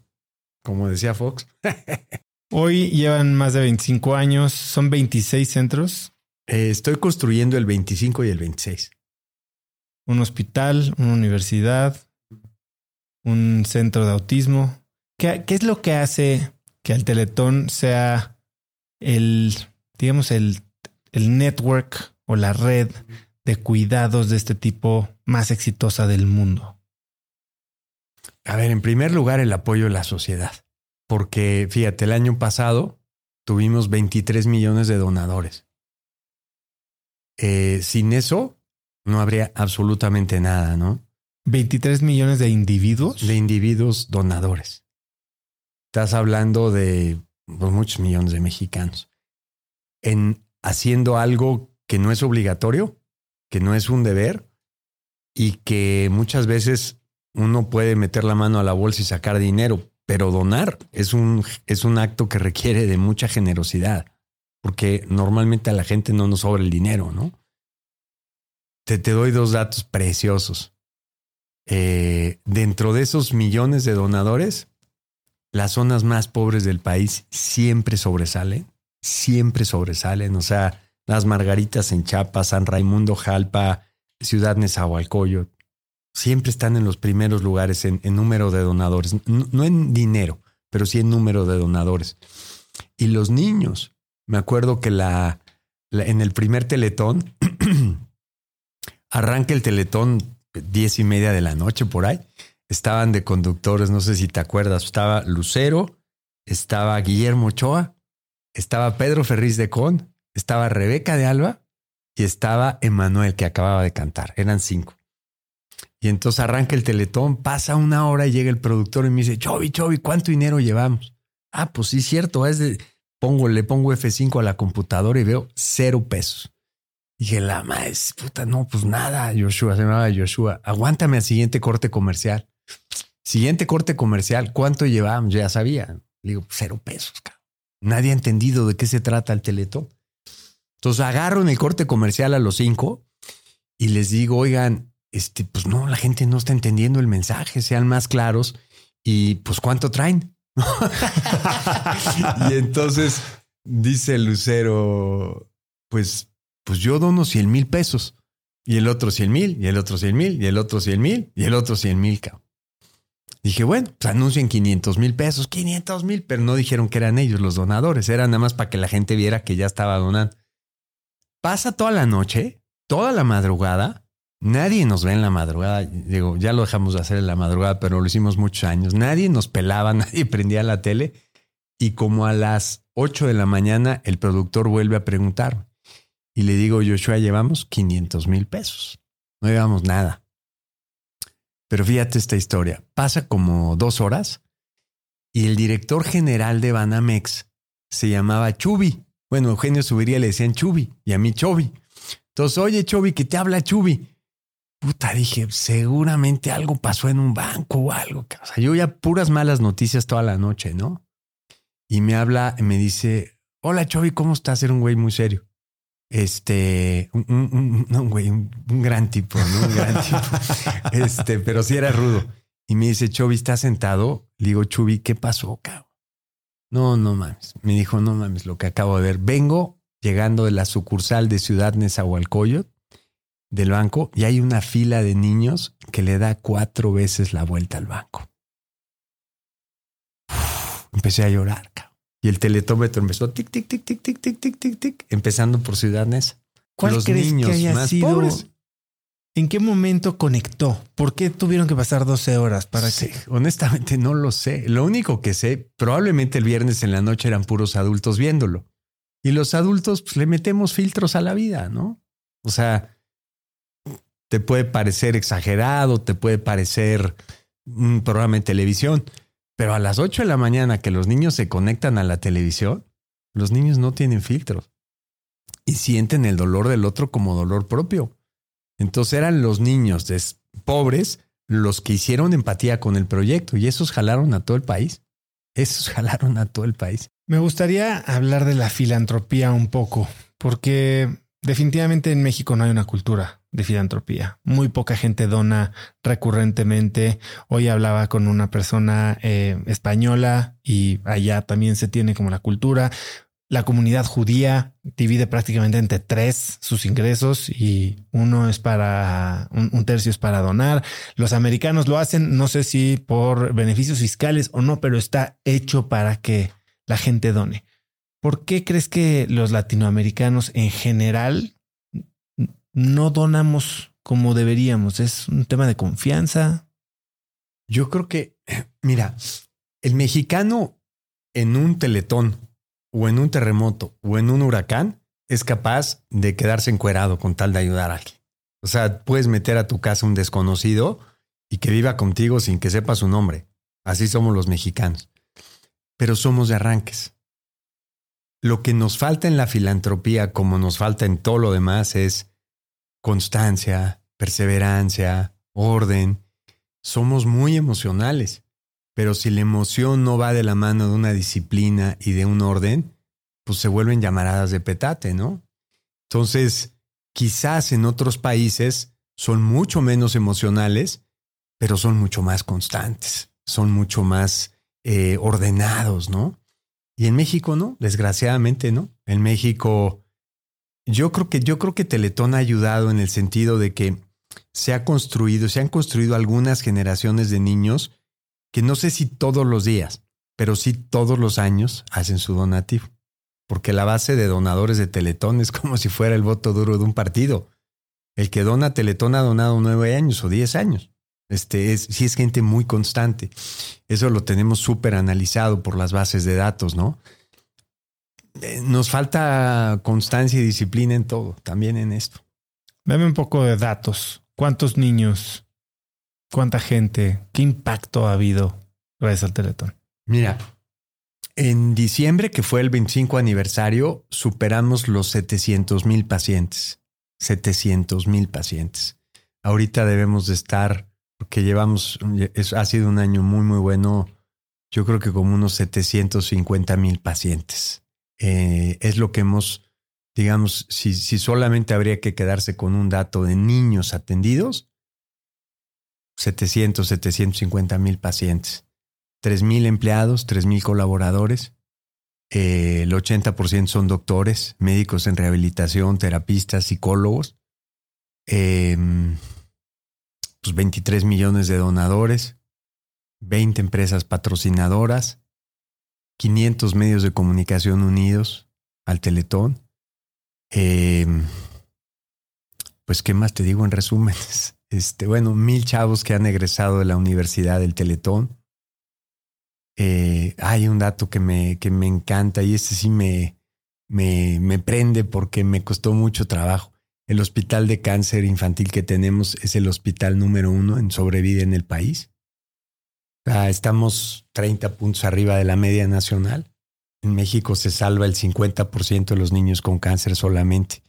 como decía Fox. [laughs] Hoy llevan más de 25 años, son 26 centros. Eh, estoy construyendo el 25 y el 26. Un hospital, una universidad, un centro de autismo. ¿Qué, qué es lo que hace que el Teletón sea el, digamos, el, el network o la red de cuidados de este tipo más exitosa del mundo? A ver, en primer lugar, el apoyo de la sociedad. Porque, fíjate, el año pasado tuvimos 23 millones de donadores. Eh, sin eso, no habría absolutamente nada, ¿no? 23 millones de individuos. De individuos donadores. Estás hablando de pues, muchos millones de mexicanos. En haciendo algo que no es obligatorio, que no es un deber y que muchas veces uno puede meter la mano a la bolsa y sacar dinero, pero donar es un, es un acto que requiere de mucha generosidad, porque normalmente a la gente no nos sobra el dinero, ¿no? Te, te doy dos datos preciosos. Eh, dentro de esos millones de donadores, las zonas más pobres del país siempre sobresalen, siempre sobresalen. O sea, las Margaritas en Chiapas, San Raimundo, Jalpa, Ciudad Nezahualcóyotl, siempre están en los primeros lugares en, número de donadores, no, en dinero, pero sí en número de donadores. Y los niños, me acuerdo que la, en el primer teletón, [clears throat] arranca el teletón diez y media de la noche por ahí, estaban de conductores, no sé si te acuerdas, estaba Lucero, estaba Guillermo Ochoa, estaba Pedro Ferriz de Con, estaba Rebeca de Alba y estaba Emanuel que acababa de cantar, eran cinco. Y entonces arranca el teletón, pasa una hora y llega el productor y me dice, Chovi, Chovi, ¿cuánto dinero llevamos? Ah, pues sí, cierto, es pongo, le pongo F5 a la computadora y veo cero pesos. Y dije, la más, puta, no, pues nada, Joshua, se llamaba Joshua, aguántame al siguiente corte comercial. Siguiente corte comercial, ¿cuánto llevamos? Ya sabía. Le digo, cero pesos, cabrón. Nadie ha entendido de qué se trata el teletón. Entonces agarro en el corte comercial a los cinco y les digo, oigan, este, pues no, la gente no está entendiendo el mensaje, sean más claros y pues cuánto traen. [laughs] y entonces dice Lucero, pues, pues yo dono 100 mil pesos y el otro 100 mil y el otro 100 mil y el otro 100 mil y el otro 100 mil. Dije, bueno, pues anuncien 500 mil pesos, 500 mil, pero no dijeron que eran ellos los donadores, era nada más para que la gente viera que ya estaba donando. Pasa toda la noche, toda la madrugada, Nadie nos ve en la madrugada. Digo, ya lo dejamos de hacer en la madrugada, pero lo hicimos muchos años. Nadie nos pelaba, [laughs] nadie prendía la tele. Y como a las 8 de la mañana, el productor vuelve a preguntar. Y le digo, Joshua, llevamos 500 mil pesos. No llevamos nada. Pero fíjate esta historia. Pasa como dos horas y el director general de Banamex se llamaba Chubi. Bueno, Eugenio Subiría le decían Chubi y a mí Chobi. Entonces, oye, Chobi, que te habla Chubi. Puta, dije, seguramente algo pasó en un banco o algo. O sea, yo ya puras malas noticias toda la noche, ¿no? Y me habla, me dice, hola Chobi, ¿cómo estás? Era un güey muy serio. Este, un, un, un, güey, un, gran tipo, ¿no? Un gran [laughs] tipo. Este, pero sí era rudo. Y me dice, Chobi, ¿estás sentado? Le digo, Chubi, ¿qué pasó, cabrón? No, no mames. Me dijo, no mames, lo que acabo de ver. Vengo llegando de la sucursal de Ciudad Nezahualcóyotl del banco y hay una fila de niños que le da cuatro veces la vuelta al banco. empecé a llorar, cabrón. Y el teletómetro empezó tic, tic, tic, tic, tic, tic, tic, tic, tic, empezando por Ciudad Neza. ¿Cuál Los crees niños que haya más sido? pobres. ¿En qué momento conectó? ¿Por qué tuvieron que pasar 12 horas para sí, que? Honestamente no lo sé. Lo único que sé, probablemente el viernes en la noche eran puros adultos viéndolo. Y los adultos pues, le metemos filtros a la vida, ¿no? O sea, te puede parecer exagerado, te puede parecer un programa de televisión, pero a las 8 de la mañana que los niños se conectan a la televisión, los niños no tienen filtros y sienten el dolor del otro como dolor propio. Entonces eran los niños pobres los que hicieron empatía con el proyecto y esos jalaron a todo el país. Esos [laughs] jalaron a todo el país. Me gustaría hablar de la filantropía un poco, porque definitivamente en México no hay una cultura de filantropía. Muy poca gente dona recurrentemente. Hoy hablaba con una persona eh, española y allá también se tiene como la cultura. La comunidad judía divide prácticamente entre tres sus ingresos y uno es para, un, un, tercio es para donar. Los americanos lo hacen, no sé si por beneficios fiscales o no, pero está hecho para que la gente done. ¿Por qué crees que los latinoamericanos en general no donamos como deberíamos? ¿Es un tema de confianza? Yo creo que, [clears throat] mira, el mexicano en un teletón o en un terremoto o en un huracán es capaz de quedarse encuerado con tal de ayudar a alguien. O sea, puedes meter a tu casa un desconocido y que viva contigo sin que sepa su nombre. Así somos los mexicanos. Pero somos de arranques. Lo que nos falta en la filantropía, como nos falta en todo lo demás, es constancia, perseverancia, orden. Somos muy emocionales. Pero si la emoción no va de la mano de una disciplina y de un orden, pues se vuelven llamaradas de petate, ¿no? Entonces, quizás en otros países son mucho menos emocionales, pero son mucho más constantes, son mucho más eh, ordenados, ¿no? Y en México no, desgraciadamente no. En México, yo creo que yo creo que Teletón ha ayudado en el sentido de que se ha construido, se han construido algunas generaciones de niños que no sé si todos los días, pero sí todos los años hacen su donativo. Porque la base de donadores de Teletón es como si fuera el voto duro de un partido. El que dona Teletón ha donado nueve años o diez años. Este es, sí es gente muy constante. Eso lo tenemos súper analizado por las bases de datos, ¿no? Eh, nos falta constancia y disciplina en todo, también en esto. Dame un poco de datos. ¿Cuántos niños ¿Cuánta gente? ¿Qué impacto ha habido gracias al Teletón? Mira, en diciembre, que fue el 25 aniversario, superamos los 700 mil pacientes. 700 mil pacientes. Ahorita debemos de estar, porque llevamos, ha sido un año muy, muy bueno, yo creo que como unos 750 mil pacientes. Eh, es lo que hemos, digamos, si, si solamente habría que quedarse con un dato de niños atendidos, 700, 750 mil pacientes, 3 mil empleados, 3 mil colaboradores. Eh, el 80% son doctores, médicos en rehabilitación, terapistas, psicólogos. Eh, pues 23 millones de donadores, 20 empresas patrocinadoras, 500 medios de comunicación unidos al Teletón. Eh, pues, ¿qué más te digo en resúmenes? [laughs] este, bueno, mil chavos que han egresado de la Universidad del Teletón. Eh, hay un dato que me, que me encanta y este sí me, me, me prende porque me costó mucho trabajo. el hospital de cáncer infantil que tenemos es el hospital número uno en sobrevida en el país. Estamos 30 puntos arriba de la media nacional. En México se salva el 50% de los niños con cáncer solamente.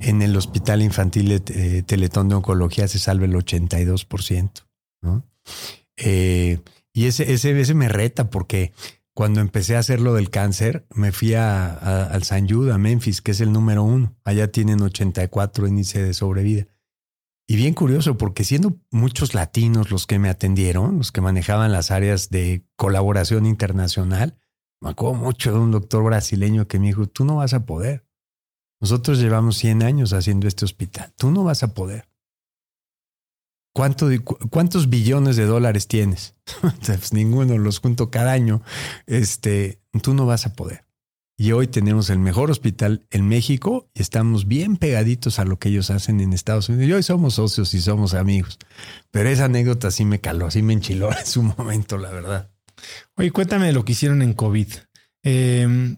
En el Hospital Infantil de eh, Teletón de Oncología se salva el 82%. ¿no? Eh, y ese, ese, ese me reta porque cuando empecé a hacer lo del cáncer, me fui al San Jude, a Memphis, que es el número uno. Allá tienen 84 índice de sobrevida. Y bien curioso, porque siendo muchos latinos los que me atendieron, los que manejaban las áreas de colaboración internacional, me acuerdo mucho de un doctor brasileño que me dijo, tú no vas a poder. Nosotros llevamos 100 años haciendo este hospital, tú no vas a poder. ¿Cuántos billones de dólares tienes? [laughs] pues ninguno, los junto cada año. Este, tú no vas a poder. Y hoy tenemos el mejor hospital en México y estamos bien pegaditos a lo que ellos hacen en Estados Unidos. Y hoy somos socios y somos amigos. Pero esa anécdota sí me caló, sí me enchiló [laughs] en su momento, la verdad. Oye, cuéntame lo que hicieron en COVID. Em,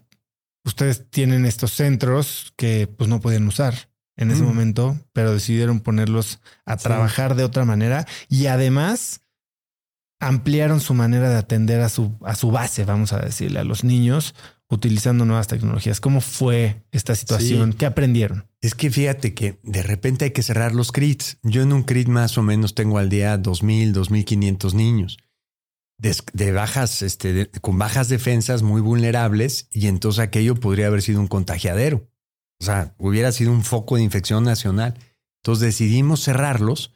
ustedes tienen estos centros que pues no pueden usar en ese mm. momento, pero decidieron ponerlos a trabajar de otra manera y además ampliaron su manera de atender a su, a su base, vamos a decirle, a los niños utilizando nuevas tecnologías. ¿Cómo fue esta situación? ¿Qué aprendieron? Es que fíjate que de repente hay que cerrar los CRITs. Yo en un CRIT más o menos tengo al día 2.000, 2.500 niños de, bajas, este, con bajas defensas muy vulnerables y entonces aquello podría haber sido un contagiadero. O sea, hubiera sido un foco de infección nacional. Entonces decidimos cerrarlos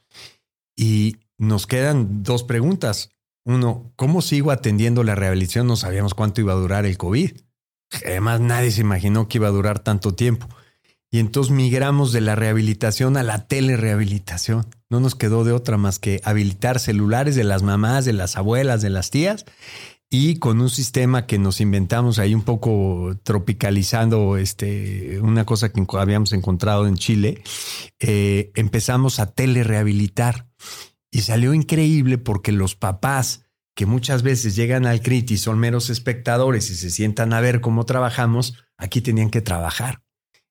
y nos quedan dos preguntas. Uno, ¿cómo sigo atendiendo la rehabilitación? No sabíamos cuánto iba a durar el COVID. Además, nadie se imaginó que iba a durar tanto tiempo. Y entonces migramos de la rehabilitación a la telerehabilitación. No nos quedó de otra más que habilitar celulares de las mamás, de las abuelas, de las tías y con un sistema que nos inventamos ahí un poco tropicalizando este, una cosa que habíamos encontrado en Chile, eh, empezamos a telerehabilitar y salió increíble porque los papás que muchas veces llegan al CRIT son meros espectadores y se sientan a ver cómo trabajamos, aquí tenían que trabajar.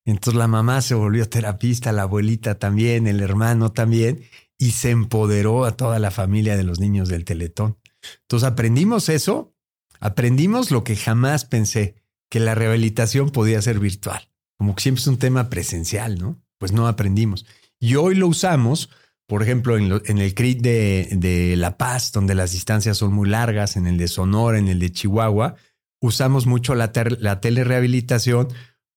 Entonces la mamá se volvió terapista, la abuelita también, el hermano también, y se empoderó a toda la familia de los niños del Teletón. Entonces aprendimos eso, aprendimos lo que jamás pensé, que la rehabilitación podía ser virtual. Como siempre es un tema presencial, ¿no? Pues no aprendimos. Y hoy lo usamos, por ejemplo, en, el CRIT de, La Paz, donde las distancias son muy largas, en el de Sonora, en el de Chihuahua, usamos mucho la, la telerehabilitación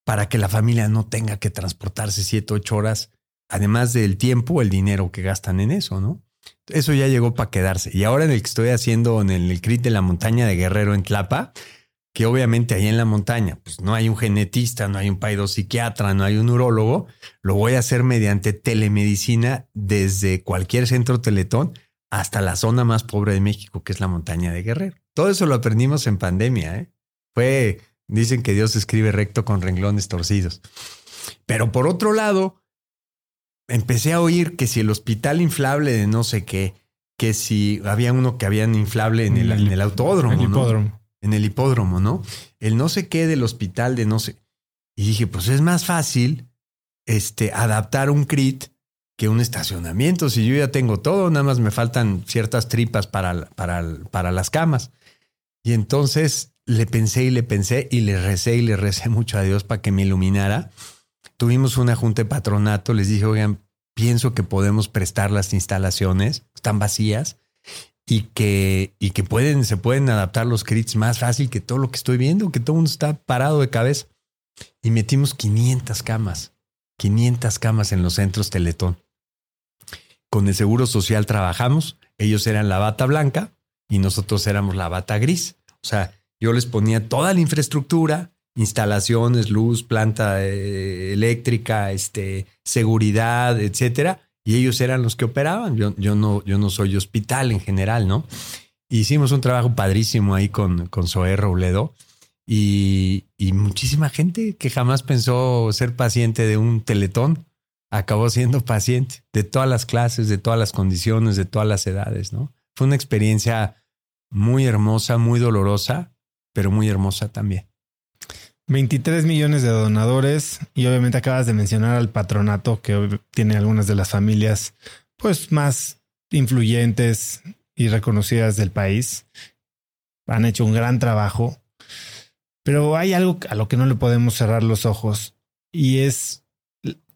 para que la familia no tenga que transportarse siete, ocho horas, además del tiempo, el dinero que gastan en eso, ¿no? Eso ya llegó para quedarse. Y ahora en el que estoy haciendo en el, CRIT de la montaña de Guerrero en Tlapa, que obviamente ahí en la montaña, pues no hay un genetista, no hay un psiquiatra, no hay un urólogo, lo voy a hacer mediante telemedicina desde cualquier centro teletón hasta la zona más pobre de México, que es la montaña de Guerrero. Todo eso lo aprendimos en pandemia, ¿eh? Fue, dicen que Dios escribe recto con renglones torcidos. Pero por otro lado, empecé a oír que si el hospital inflable de no sé qué, que si había uno que habían inflable en el, en el autódromo. hipódromo. En el hipódromo, ¿no? El no sé qué del hospital de no sé. Y dije, pues es más fácil este, adaptar un CRIT que un estacionamiento. Si yo ya tengo todo, nada más me faltan ciertas tripas para, para, para las camas. Y entonces le pensé y le pensé y le recé y le recé [laughs] mucho a Dios para que me iluminara tuvimos una junta de patronato, les dije, oigan, pienso que podemos prestar las instalaciones, están vacías, y que, y que pueden, se pueden adaptar los crits más fácil que todo lo que estoy viendo, que todo el mundo está parado de cabeza. Y metimos 500 camas, 500 camas en los centros Teletón. Con el Seguro Social trabajamos, ellos eran la bata blanca y nosotros éramos la bata gris. O sea, yo les ponía toda la infraestructura, instalaciones, luz, planta eh, eléctrica, este, seguridad, etcétera. Y ellos eran los que operaban. Yo, yo, no, yo no soy hospital en general, ¿no? Hicimos un trabajo padrísimo ahí con, con Zoé Robledo y, y muchísima gente que jamás pensó ser paciente de un teletón acabó siendo paciente de todas las clases, de todas las condiciones, de todas las edades, ¿no? Fue una experiencia muy hermosa, muy dolorosa, pero muy hermosa también. 23 millones de donadores y obviamente acabas de mencionar al patronato que tiene algunas de las familias pues más influyentes y reconocidas del país. Han hecho un gran trabajo, pero hay algo a lo que no le podemos cerrar los ojos y es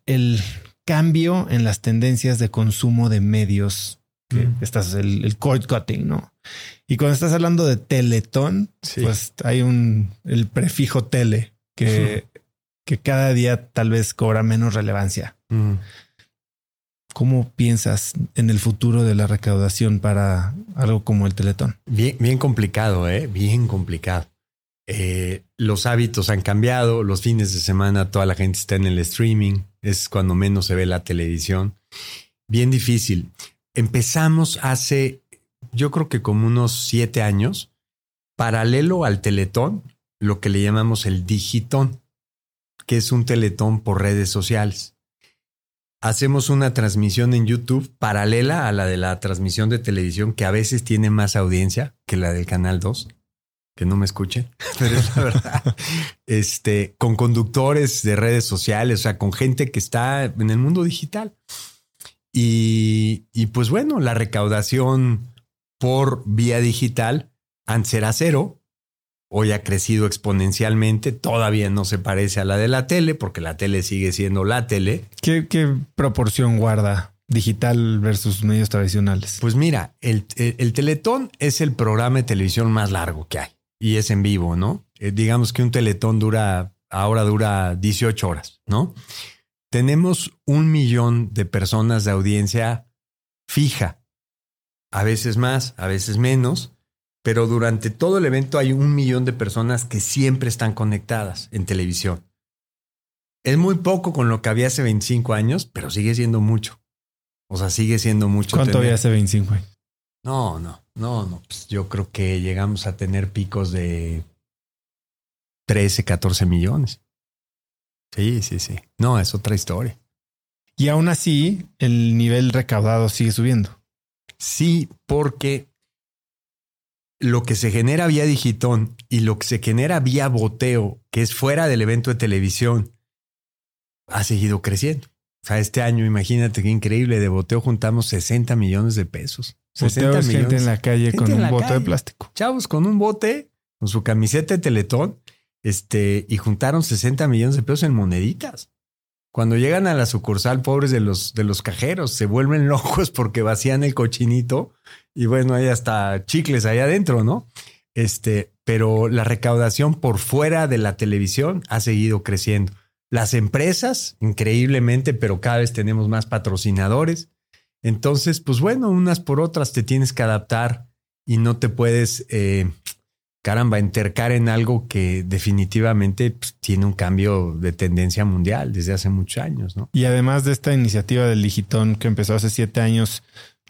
el cambio en las tendencias de consumo de medios. Que Mm. estás el, el cord cutting, ¿no? Y cuando estás hablando de teletón, Sí. pues hay un el prefijo tele que, que cada día tal vez cobra menos relevancia. Mm. ¿Cómo piensas en el futuro de la recaudación para algo como el Teletón? Bien, bien complicado, ¿eh? Bien complicado. Eh, los hábitos han cambiado, los fines de semana toda la gente está en el streaming, es cuando menos se ve la televisión. Bien difícil. Empezamos hace, yo creo que como unos siete años, paralelo al teletón, lo que le llamamos el digitón, que es un teletón por redes sociales. Hacemos una transmisión en YouTube paralela a la de la transmisión de televisión, que a veces tiene más audiencia que la del Canal 2. Que no me escuchen, [laughs] pero es la verdad. Este, con conductores de redes sociales, o sea, con gente que está en el mundo digital. Y, y pues bueno, la recaudación por vía digital antes era cero, hoy ha crecido exponencialmente, todavía no se parece a la de la tele, porque la tele sigue siendo la tele. ¿Qué, qué proporción guarda digital versus medios tradicionales? Pues mira, el, el, el Teletón es el programa de televisión más largo que hay y es en vivo, ¿no? Eh, digamos que un Teletón dura, ahora dura 18 horas, ¿no? Tenemos un millón de personas de audiencia fija, a veces más, a veces menos, pero durante todo el evento hay un millón de personas que siempre están conectadas en televisión. Es muy poco con lo que había hace 25 años, pero sigue siendo mucho. O sea, sigue siendo mucho. ¿Cuánto tener- había hace 25 años? No, no, no, no. Pues yo creo que llegamos a tener picos de 13, 14 millones. Sí, sí, sí. No, es otra historia. Y aún así, el nivel recaudado sigue subiendo. Sí, porque lo que se genera vía digitón y lo que se genera vía boteo, que es fuera del evento de televisión, ha seguido creciendo. O sea, este año, imagínate qué increíble, de boteo juntamos 60 millones de pesos. 60 Boteo es gente millones. en la calle Gente con un bote de plástico. chavos con un bote, con su camiseta de teletón, este, y juntaron 60 millones de pesos en moneditas. Cuando llegan a la sucursal, pobres de los, de los cajeros, se vuelven locos porque vacían el cochinito y bueno, hay hasta chicles ahí adentro, ¿no? Este, pero la recaudación por fuera de la televisión ha seguido creciendo. Las empresas, increíblemente, pero cada vez tenemos más patrocinadores. Entonces, pues bueno, unas por otras te tienes que adaptar y no te puedes, eh, caramba, entercar en algo que definitivamente pues, tiene un cambio de tendencia mundial desde hace muchos años, ¿no? Y además de esta iniciativa del Digitón que empezó hace siete años,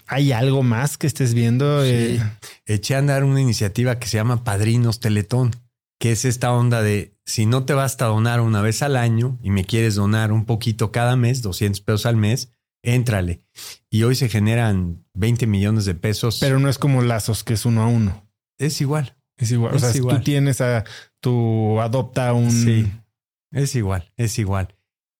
¿hay algo más que estés viendo? Sí. Eh, Eché a andar una iniciativa que se llama Padrinos Teletón, que es esta onda de si no te basta donar una vez al año y me quieres donar un poquito cada mes, 200 pesos al mes, éntrale. Y hoy se generan 20 millones de pesos. pero no es como lazos, que es uno a uno. es igual. Es igual. o sea, igual. tú tienes a tu adopta un. Sí. Es igual, es igual.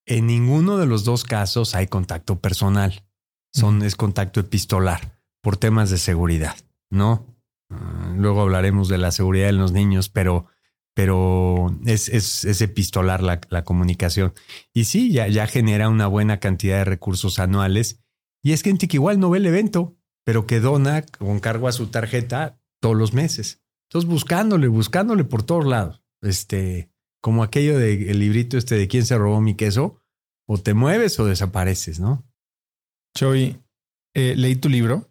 En ninguno de los dos casos hay contacto personal. Son, es contacto epistolar por temas de seguridad, ¿no? Ah, luego hablaremos de la seguridad de los niños, pero, pero es, es, es epistolar la, la comunicación. Y sí, ya, ya genera una buena cantidad de recursos anuales. Y es gente que igual no ve el evento, pero que dona con cargo a su tarjeta todos los meses. Entonces, buscándole, buscándole por todos lados. Este, como aquello del librito este de quién se robó mi queso, o te mueves o desapareces, ¿no? Choy, eh, leí tu libro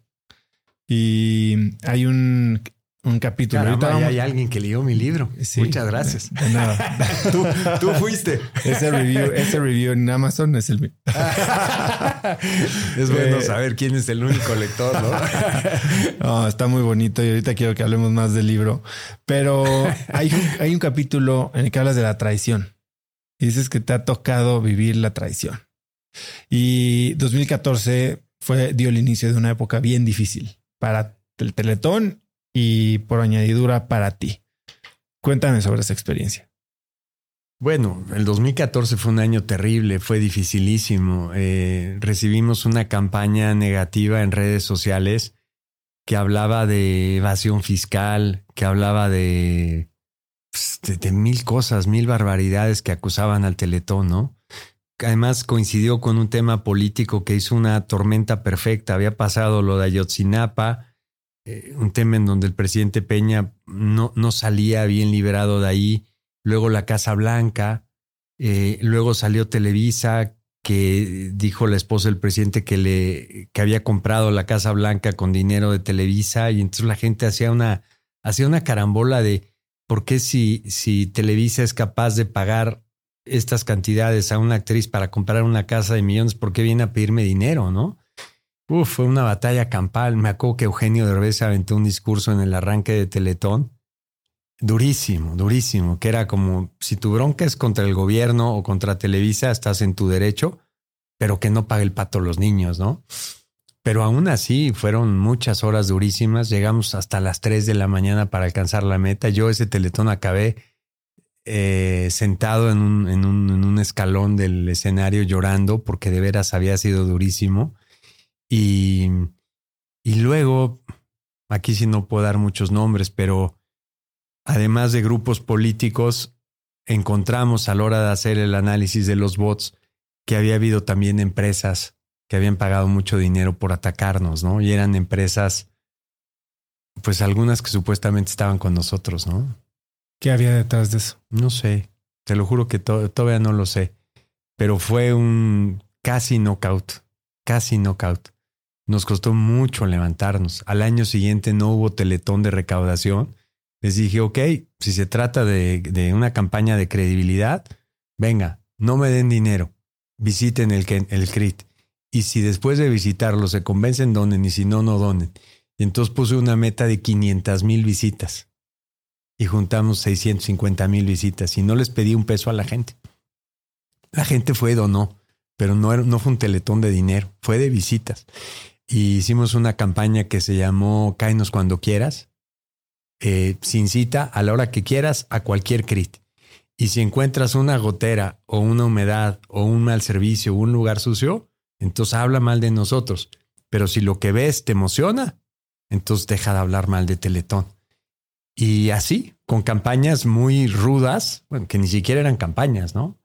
y hay un, un capítulo. Caramba, Ahorita vamos- hay alguien que leyó mi libro. Sí, Muchas gracias. De, de nada. [laughs] tú, tú fuiste. ese review, ese review en Amazon es el mío. [laughs] es bueno Eh, saber quién es el único lector, ¿no? [laughs] No, está muy bonito y ahorita quiero que hablemos más del libro. Pero hay un, hay un capítulo en el que hablas de la traición. Y dices que te ha tocado vivir la traición. Y 2014 fue, dio el inicio de una época bien difícil para el Teletón y por añadidura para ti. Cuéntame sobre esa experiencia. Bueno, el 2014 fue un año terrible, fue dificilísimo. Eh, recibimos una campaña negativa en redes sociales que hablaba de evasión fiscal, que hablaba de, pues, de, de mil cosas, mil barbaridades que acusaban al Teletón, ¿no? Además coincidió con un tema político que hizo una tormenta perfecta. Había pasado lo de Ayotzinapa, eh, un tema en donde el presidente Peña no, no salía bien liberado de ahí, luego la Casa Blanca, eh, luego salió Televisa, que dijo la esposa del presidente que, le, que había comprado la Casa Blanca con dinero de Televisa, y entonces la gente hacía una, hacía una carambola de por qué si, si Televisa es capaz de pagar estas cantidades a una actriz para comprar una casa de millones, ¿por qué viene a pedirme dinero, no? Uf, fue una batalla campal. Me acuerdo que Eugenio Derbez aventó un discurso en el arranque de Teletón. Durísimo, durísimo, que era como si tu bronca es contra el gobierno o contra Televisa, estás en tu derecho, pero que no pague el pato los niños, ¿no? Pero aún así fueron muchas horas durísimas. Llegamos hasta las 3 de la mañana para alcanzar la meta. Yo ese teletón acabé eh, sentado en un, escalón del escenario llorando porque de veras había sido durísimo. Y, y luego, aquí sí no puedo dar muchos nombres, pero además de grupos políticos, encontramos a la hora de hacer el análisis de los bots que había habido también empresas que habían pagado mucho dinero por atacarnos, ¿no? Y eran empresas, pues algunas que supuestamente estaban con nosotros, ¿no? ¿Qué había detrás de eso? No sé, te lo juro que to todavía no lo sé, pero fue un casi knockout, casi knockout. Nos costó mucho levantarnos. Al año siguiente no hubo teletón de recaudación. Les dije, ok, si se trata de, de una campaña de credibilidad, venga, no me den dinero, visiten el, el CRIT. Y si después de visitarlo se convencen, donen, y si no, no donen. Y entonces puse una meta de 500 mil visitas. Y juntamos 650 mil visitas. Y no les pedí un peso a la gente. La gente fue, donó, pero no, no fue un teletón de dinero, fue de visitas y hicimos una campaña que se llamó Cáenos cuando quieras, eh, sin cita, a la hora que quieras, a cualquier crit. Y si encuentras una gotera o una humedad o un mal servicio o un lugar sucio, entonces habla mal de nosotros. Pero si lo que ves te emociona, entonces deja de hablar mal de Teletón. Y así, con campañas muy rudas, bueno, que ni siquiera eran campañas, ¿no?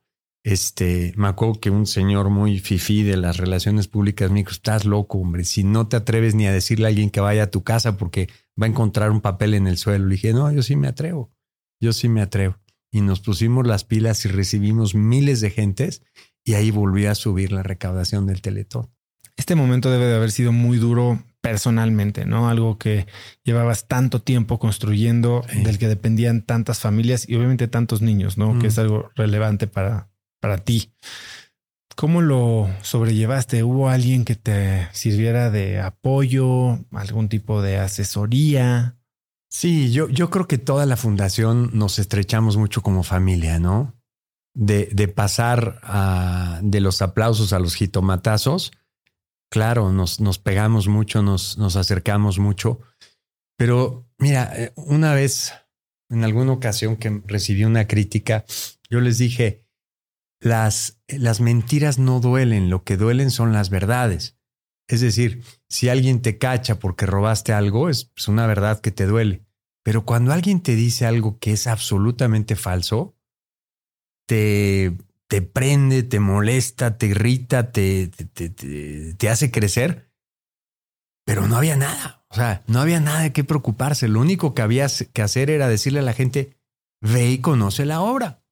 Este, me acuerdo que un señor muy fifí de las relaciones públicas me dijo, estás loco, hombre, si no te atreves ni a decirle a alguien que vaya a tu casa porque va a encontrar un papel en el suelo. Le dije, no, yo sí me atrevo, yo sí me atrevo. Y nos pusimos las pilas y recibimos miles de gentes y ahí volví a subir la recaudación del Teletón. Este momento debe de haber sido muy duro personalmente, ¿no? Algo que llevabas tanto tiempo construyendo, del que dependían tantas familias y obviamente tantos niños, ¿no? Que es algo relevante para, para ti. ¿Cómo lo sobrellevaste? ¿Hubo alguien que te sirviera de apoyo, algún tipo de asesoría? Sí, yo, yo creo que toda la fundación nos estrechamos mucho como familia, ¿no? De, de pasar a, de los aplausos a los jitomatazos, claro, nos, nos pegamos mucho, nos, nos acercamos mucho. Pero mira, eh, una vez, en alguna ocasión que recibí una crítica, yo les dije, las, las mentiras no duelen, lo que duelen son las verdades. Es decir, si alguien te cacha porque robaste algo, es una verdad que te duele. Pero cuando alguien te dice algo que es absolutamente falso, te, te prende, te molesta, te irrita, te, te, te, hace crecer. Pero no había nada. O sea, no había nada de qué preocuparse. Lo único que había que hacer era decirle a la gente, ve y conoce la obra.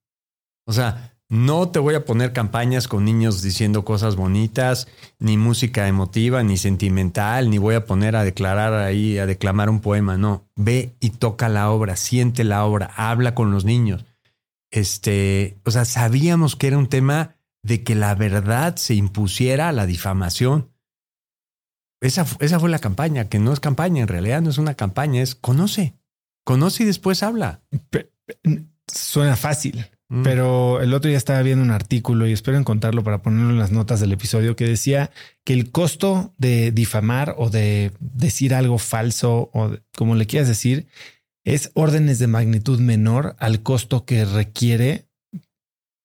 O sea, no te voy a poner campañas con niños diciendo cosas bonitas, ni música emotiva, ni sentimental, ni voy a poner a declarar ahí, a declamar un poema. No, ve y toca la obra, siente la obra, habla con los niños. Este, o sea, sabíamos que era un tema de que la verdad se impusiera a la difamación. Esa, esa fue la campaña, que no es campaña, en realidad no es una campaña, es conoce, conoce y después habla. Suena fácil. Mm. Pero el otro día estaba viendo un artículo y espero encontrarlo para ponerlo en las notas del episodio que decía que el costo de difamar o de decir algo falso o como le quieras decir es órdenes de magnitud menor al costo que requiere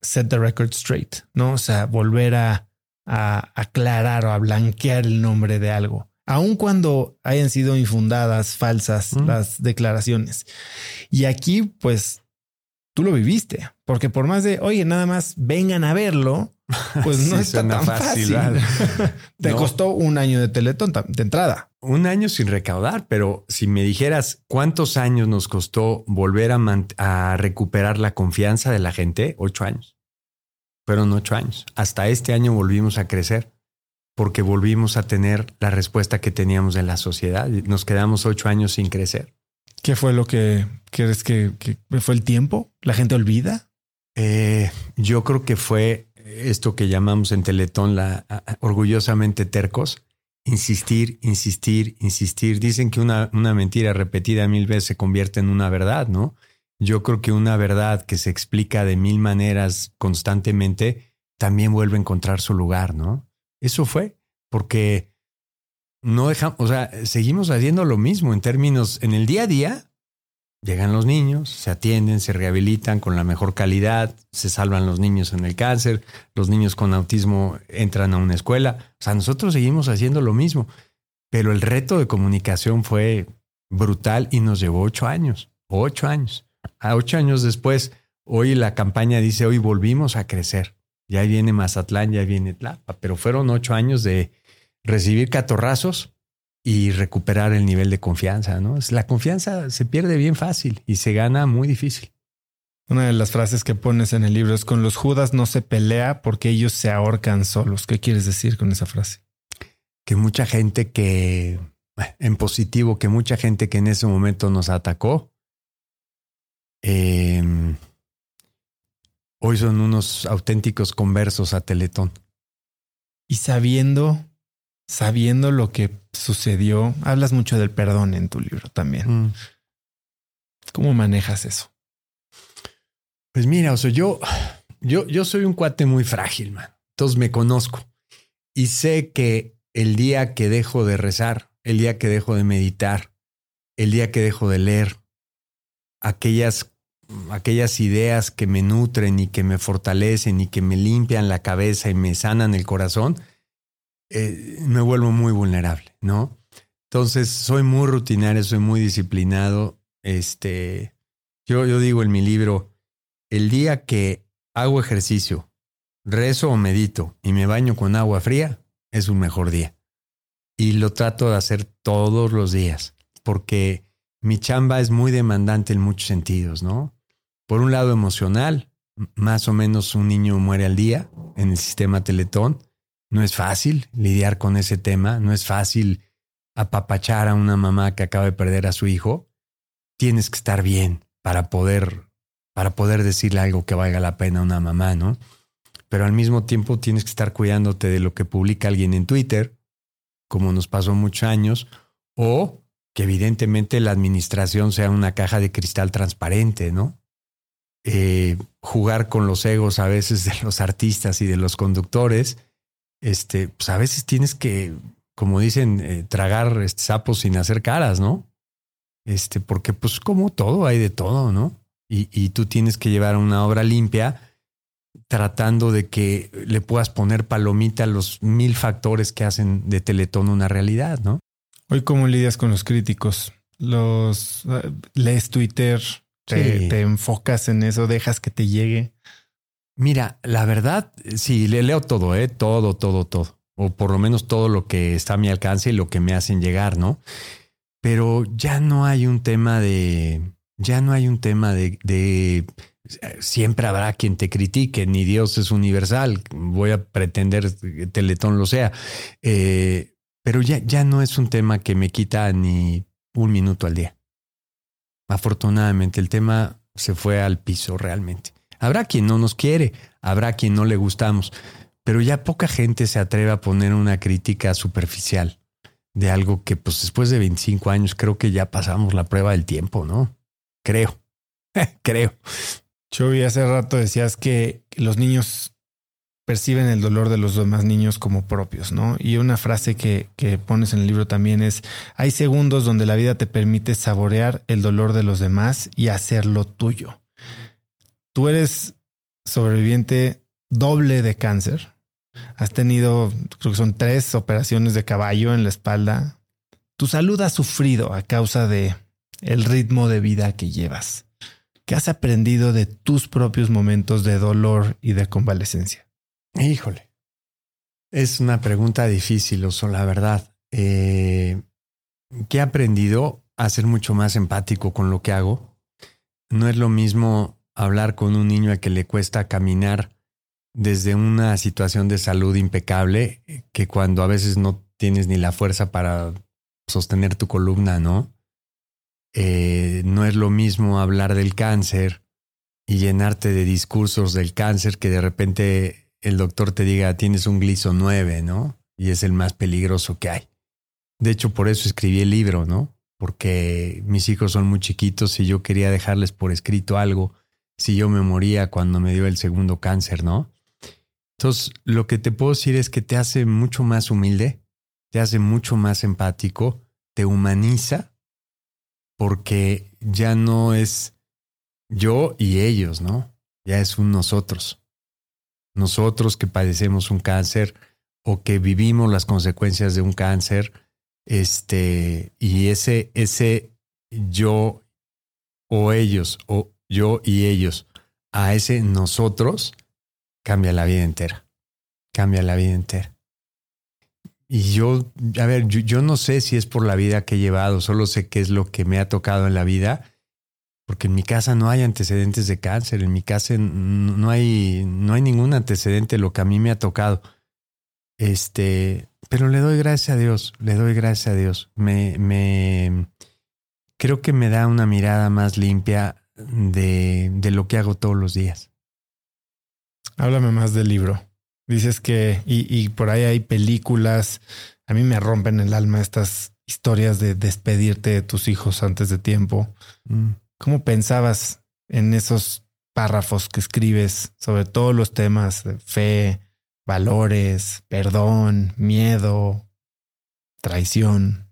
set the record straight, ¿no? O sea, volver a, a aclarar o a blanquear el nombre de algo, aun cuando hayan sido infundadas, falsas las declaraciones. Y aquí, pues, tú lo viviste, porque por más de, oye, nada más vengan a verlo, [laughs] pues no está tan fácil. [laughs] Te costó un año de Teletón de entrada. Un año sin recaudar, pero si me dijeras cuántos años nos costó volver a, a recuperar la confianza de la gente, ocho años. Fueron ocho años. Hasta este año volvimos a crecer porque volvimos a tener la respuesta que teníamos de la sociedad. Nos quedamos ocho años sin crecer. ¿Qué fue lo que crees que, que fue el tiempo? ¿La gente olvida? Eh, yo creo que fue esto que llamamos en Teletón la orgullosamente tercos. Insistir, insistir, insistir. Dicen que una, una mentira repetida mil veces se convierte en una verdad, ¿no? Yo creo que una verdad que se explica de mil maneras constantemente también vuelve a encontrar su lugar, ¿no? Eso fue porque no dejamos, o sea, seguimos haciendo lo mismo en términos, en el día a día, Llegan los niños, se atienden, se rehabilitan con la mejor calidad, se salvan los niños en el cáncer, los niños con autismo entran a una escuela. O sea, nosotros seguimos haciendo lo mismo, pero el reto de comunicación fue brutal y nos llevó ocho años, ocho años. A ocho años después, hoy la campaña dice, hoy volvimos a crecer. Ya viene Mazatlán, ya viene Tlapa, pero fueron ocho años de recibir catorrazos, y recuperar el nivel de confianza, ¿no? La confianza se pierde bien fácil y se gana muy difícil. Una de las frases que pones en el libro es con los judas no se pelea porque ellos se ahorcan solos. ¿Qué quieres decir con esa frase? Que mucha gente que, en positivo, que mucha gente que en ese momento nos atacó, em, hoy son unos auténticos conversos a Teletón. Y sabiendo sabiendo lo que sucedió, hablas mucho del perdón en tu libro también. Mm. ¿Cómo manejas eso? Pues mira, o sea, yo, yo, yo soy un cuate muy frágil, man. Entonces me conozco y sé que el día que dejo de rezar, el día que dejo de meditar, el día que dejo de leer, aquellas, aquellas ideas que me nutren y que me fortalecen y que me limpian la cabeza y me sanan el corazón, eh, me vuelvo muy vulnerable, ¿no? Entonces, soy muy rutinario, soy muy disciplinado. Este, yo, yo digo en mi libro, el día que hago ejercicio, rezo o medito y me baño con agua fría, es un mejor día. Y lo trato de hacer todos los días, porque mi chamba es muy demandante en muchos sentidos, ¿no? Por un lado emocional, más o menos un niño muere al día en el sistema Teletón. No es fácil lidiar con ese tema, no es fácil apapachar a una mamá que acaba de perder a su hijo. Tienes que estar bien para poder para poder decirle algo que valga la pena a una mamá, ¿no? Pero al mismo tiempo tienes que estar cuidándote de lo que publica alguien en Twitter, como nos pasó muchos años, o que evidentemente la administración sea una caja de cristal transparente, ¿no? Eh, jugar con los egos a veces de los artistas y de los conductores este, pues a veces tienes que, como dicen, eh, tragar este, sapos sin hacer caras, ¿no? Este, porque pues como todo, hay de todo, ¿no? Y, y tú tienes que llevar una obra limpia tratando de que le puedas poner palomita a los mil factores que hacen de Teletón una realidad, ¿no? Hoy, ¿cómo lidias con los críticos? Los eh, lees Twitter, te, te, enfocas en eso, dejas que te llegue. Mira, la verdad, sí, le leo todo, ¿eh? Todo, todo, todo. O por lo menos todo lo que está a mi alcance y lo que me hacen llegar, ¿no? Pero ya no hay un tema de. Ya no hay un tema de, de siempre habrá quien te critique, ni Dios es universal, voy a pretender que Teletón lo sea, eh, pero ya, ya no es un tema que me quita ni un minuto al día. Afortunadamente el tema se fue al piso realmente. Habrá quien no nos quiere, habrá quien no le gustamos, pero ya poca gente se atreve a poner una crítica superficial de algo que pues después de 25 años creo que ya pasamos la prueba del tiempo, ¿no? Creo, [laughs] creo. vi hace rato decías que los niños perciben el dolor de los demás niños como propios, ¿no? Y una frase que, que, pones en el libro también es, hay segundos donde la vida te permite saborear el dolor de los demás y hacerlo tuyo tú eres sobreviviente doble de cáncer. Has tenido, creo que son tres operaciones de caballo en la espalda. Tu salud ha sufrido a causa de el ritmo de vida que llevas. ¿Qué has aprendido de tus propios momentos de dolor y de convalecencia? Híjole. Es una pregunta difícil, Oso, la verdad. Eh, ¿Qué he aprendido? A ser mucho más empático con lo que hago. No es lo mismo hablar con un niño a que le cuesta caminar desde una situación de salud impecable que cuando a veces no tienes ni la fuerza para sostener tu columna, ¿no? Eh, no es lo mismo hablar del cáncer y llenarte de discursos del cáncer que de repente el doctor te diga tienes un gliso 9, ¿no? Y es el más peligroso que hay. De hecho, por eso escribí el libro, ¿no? Porque mis hijos son muy chiquitos y yo quería dejarles por escrito algo si yo me moría cuando me dio el segundo cáncer, ¿no? Entonces, lo que te puedo decir es que te hace mucho más humilde, te hace mucho más empático, te humaniza, porque ya no es yo y ellos, ¿no? Ya es un nosotros. Nosotros que padecemos un cáncer o que vivimos las consecuencias de un cáncer, este, y ese, ese yo o ellos, o yo y ellos, a ese nosotros, cambia la vida entera. Cambia la vida entera. Y yo, a ver, yo, no sé si es por la vida que he llevado, solo sé qué es lo que me ha tocado en la vida, porque en mi casa no hay antecedentes de cáncer, en mi casa no hay, no hay ningún antecedente de lo que a mí me ha tocado. Este, pero le doy gracias a Dios, le doy gracias a Dios. Me, me, creo que me da una mirada más limpia de, de lo que hago todos los días. Háblame más del libro. Dices que, y, y, por ahí hay películas, a mí me rompen el alma estas historias de despedirte de tus hijos antes de tiempo. Mm. ¿Cómo pensabas en esos párrafos que escribes sobre todos los temas de fe, valores, perdón, miedo, traición?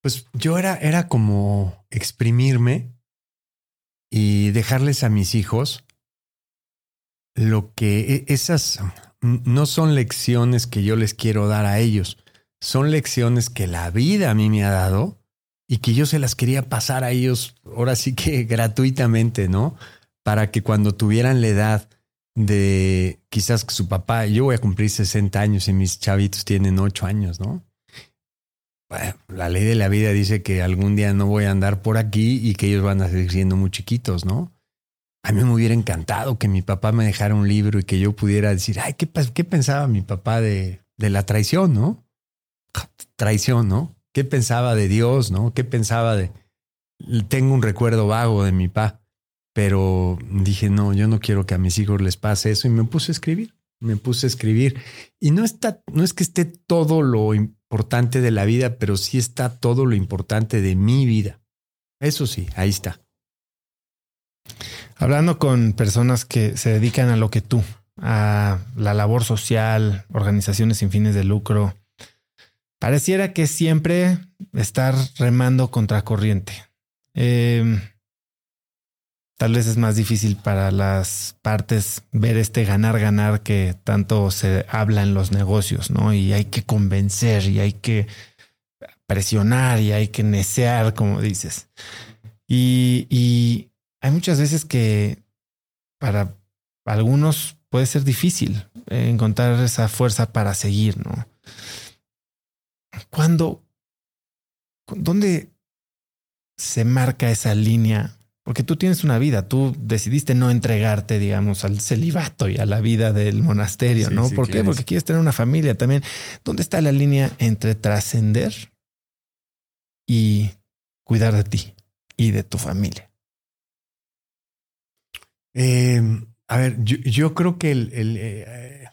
Pues yo era, era como exprimirme y dejarles a mis hijos lo que e, esas no son lecciones que yo les quiero dar a ellos, son lecciones que la vida a mí me ha dado y que yo se las quería pasar a ellos ahora sí que [laughs] gratuitamente, ¿no? Para que cuando tuvieran la edad de quizás que su papá, yo voy a cumplir 60 años y mis chavitos tienen 8 años, ¿no? La ley de la vida dice que algún día no voy a andar por aquí y que ellos van a seguir siendo muy chiquitos, ¿no? A mí me hubiera encantado que mi papá me dejara un libro y que yo pudiera decir, ay, ¿qué, qué pensaba mi papá de, de la traición, no? Traición, ¿no? ¿Qué pensaba de Dios, no? ¿Qué pensaba de... Tengo un recuerdo vago de mi papá, pero dije, no, yo no quiero que a mis hijos les pase eso y me puse a escribir, me puse a escribir. Y no está, no es que esté todo lo importante de la vida, pero sí está todo lo importante de mi vida. Eso sí, ahí está. Hablando con personas que se dedican a lo que tú, a la labor social, organizaciones sin fines de lucro, pareciera que siempre estar remando contra corriente. Tal vez es más difícil para las partes ver este ganar, ganar que tanto se habla en los negocios, ¿no? Y hay que convencer y hay que presionar y hay que necear, como dices. Y, y hay muchas veces que para algunos puede ser difícil encontrar esa fuerza para seguir, ¿no? ¿Cuándo, dónde se marca esa línea? Porque tú tienes una vida, tú decidiste no entregarte, digamos, al celibato y a la vida del monasterio, ¿no? ¿Por qué? Porque quieres tener una familia también. ¿Dónde está la línea entre trascender y cuidar de ti y de tu familia? Eh, a ver, yo, creo que el, eh,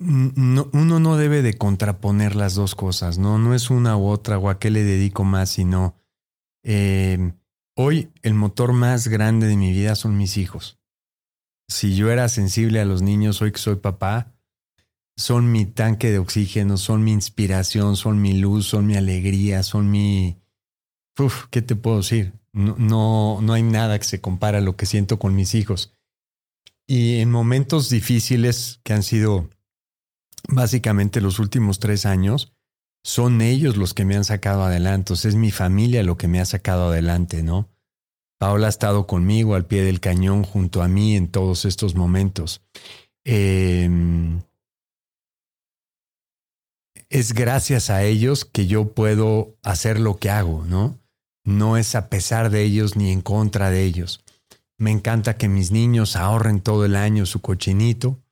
uno no debe de contraponer las dos cosas, ¿no? No es una u otra o a qué le dedico más, sino eh, hoy el motor más grande de mi vida son mis hijos. Si yo era sensible a los niños, hoy que soy papá, son mi tanque de oxígeno, son mi inspiración, son mi luz, son mi alegría, son mi... Uf, ¿qué te puedo decir? No, no, hay nada que se compara a lo que siento con mis hijos. Y en momentos difíciles que han sido básicamente los últimos tres años, son ellos los que me han sacado adelante. es mi familia lo que me ha sacado adelante, ¿no? Paola ha estado conmigo al pie del cañón junto a mí en todos estos momentos. Em, es gracias a ellos que yo puedo hacer lo que hago, ¿no? No es a pesar de ellos ni en contra de ellos. Me encanta que mis niños ahorren todo el año su cochinito.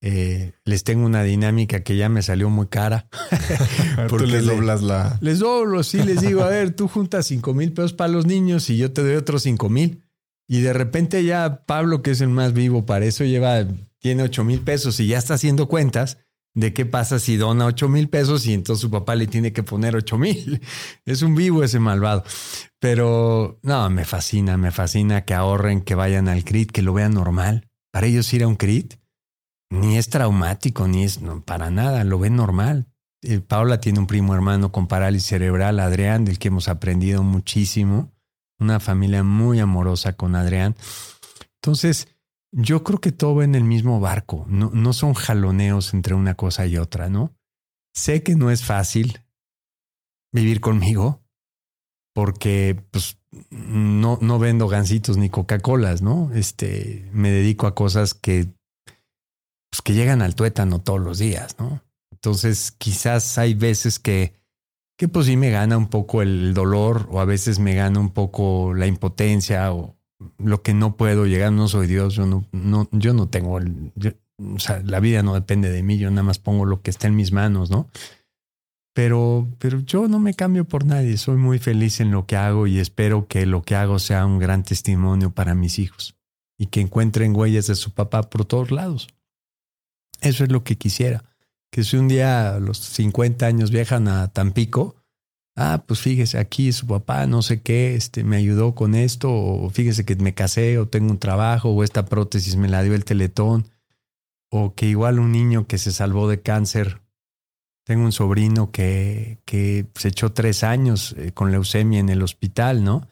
Eh, les tengo una dinámica que ya me salió muy cara. [laughs] [laughs] porque les doblas la. Les doblo, sí, les digo, a ver, tú juntas cinco mil pesos para los niños y yo te doy otros cinco mil. Y de repente ya Pablo, que es el más vivo para eso, lleva, tiene ocho mil pesos y ya está haciendo cuentas de qué pasa si dona ocho mil pesos y entonces su papá le tiene que poner ocho mil. [laughs] Es un vivo ese malvado. Pero no, me fascina, me fascina que ahorren, que vayan al CRIT, que lo vean normal. Para ellos ir a un CRIT ni es traumático, ni es para nada, lo ven normal. Eh, Paula tiene un primo hermano con parálisis cerebral, Adrián, del que hemos aprendido muchísimo. Una familia muy amorosa con Adrián. Entonces, yo creo que todo va en el mismo barco. No, no son jaloneos entre una cosa y otra, ¿no? Sé que no es fácil vivir conmigo porque pues, no, no vendo gancitos ni Coca-Colas, ¿no? Este, me dedico a cosas que pues, que llegan al tuétano todos los días, ¿no? Entonces, quizás hay veces que, que pues sí me gana un poco el dolor o a veces me gana un poco la impotencia o lo que no puedo llegar, no soy Dios, yo no, no, yo no tengo, o sea, la vida no depende de mí, yo nada más pongo lo que está en mis manos, ¿no? Pero, pero yo no me cambio por nadie, soy muy feliz en lo que hago y espero que lo que hago sea un gran testimonio para mis hijos y que encuentren huellas de su papá por todos lados. Eso es lo que quisiera. Que si un día a los 50 años viajan a Tampico, ah, pues fíjese, aquí su papá, no sé qué, este, me ayudó con esto, o fíjese que me casé, o tengo un trabajo, o esta prótesis me la dio el teletón, o que igual un niño que se salvó de cáncer. Tengo un sobrino que, que se echó tres años eh, con leucemia en el hospital, ¿no?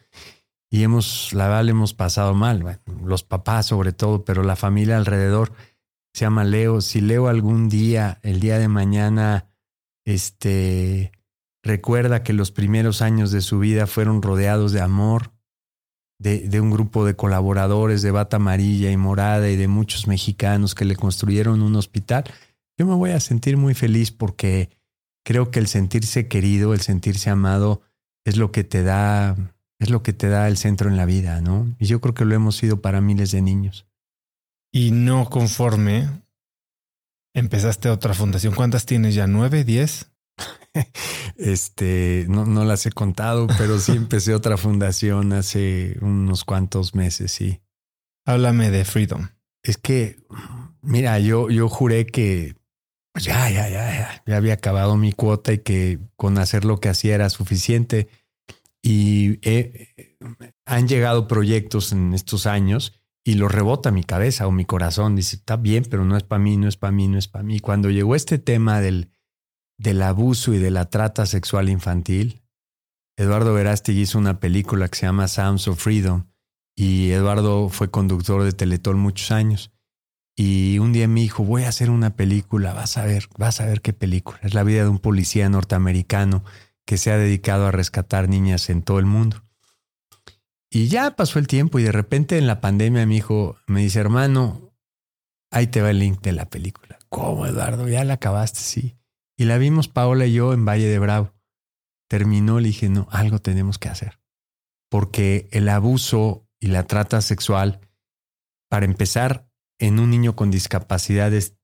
Y hemos, la verdad, le hemos pasado mal, los papás sobre todo, pero la familia alrededor se llama Leo. Si Leo algún día, el día de mañana, este, recuerda que los primeros años de su vida fueron rodeados de amor, de, de, un grupo de colaboradores de bata amarilla y morada y de muchos mexicanos que le construyeron un hospital, yo me voy a sentir muy feliz porque creo que el sentirse querido, el sentirse amado, es lo que te da, es lo que te da el centro en la vida, ¿no? Y yo creo que lo hemos sido para miles de niños. Y no conforme, empezaste otra fundación. ¿Cuántas tienes ya? ¿Nueve? ¿Diez? [laughs] Este, no, no las he contado, pero sí [laughs] empecé otra fundación hace unos cuantos meses, sí. Háblame de Freedom. Es que, mira, yo, yo juré que pues ya, ya, ya, ya, ya había acabado mi cuota y que con hacer lo que hacía era suficiente. Y han llegado proyectos en estos años y lo rebota mi cabeza o mi corazón. Dice, está bien, pero no es para mí, no es para mí, no es para mí. Cuando llegó este tema del, del abuso y de la trata sexual infantil, Eduardo Verástegui hizo una película que se llama Sounds of Freedom y Eduardo fue conductor de Teletón muchos años. Y un día me dijo, voy a hacer una película, vas a ver, vas a ver qué película. Es la vida de un policía norteamericano que se ha dedicado a rescatar niñas en todo el mundo. Y ya pasó el tiempo y de repente en la pandemia mi hijo me dice, hermano, ahí te va el link de la película. ¿Cómo, Eduardo? ¿Ya la acabaste? Sí. Y la vimos Paola y yo en Valle de Bravo. Terminó, le dije, no, algo tenemos que hacer. Porque el abuso y la trata sexual, para empezar, en un niño con discapacidad es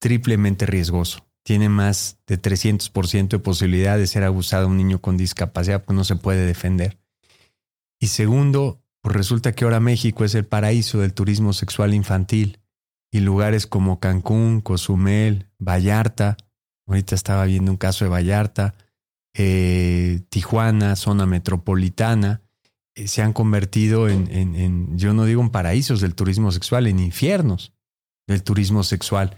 triplemente riesgoso. Tiene más de 300% de posibilidad de ser abusado un niño con discapacidad, pues no se puede defender. Y segundo, pues resulta que ahora México es el paraíso del turismo sexual infantil y lugares como Cancún, Cozumel, Vallarta, ahorita estaba viendo un caso de Vallarta, eh, Tijuana, zona metropolitana, eh, se han convertido en, en, yo no digo en paraísos del turismo sexual, en infiernos del turismo sexual.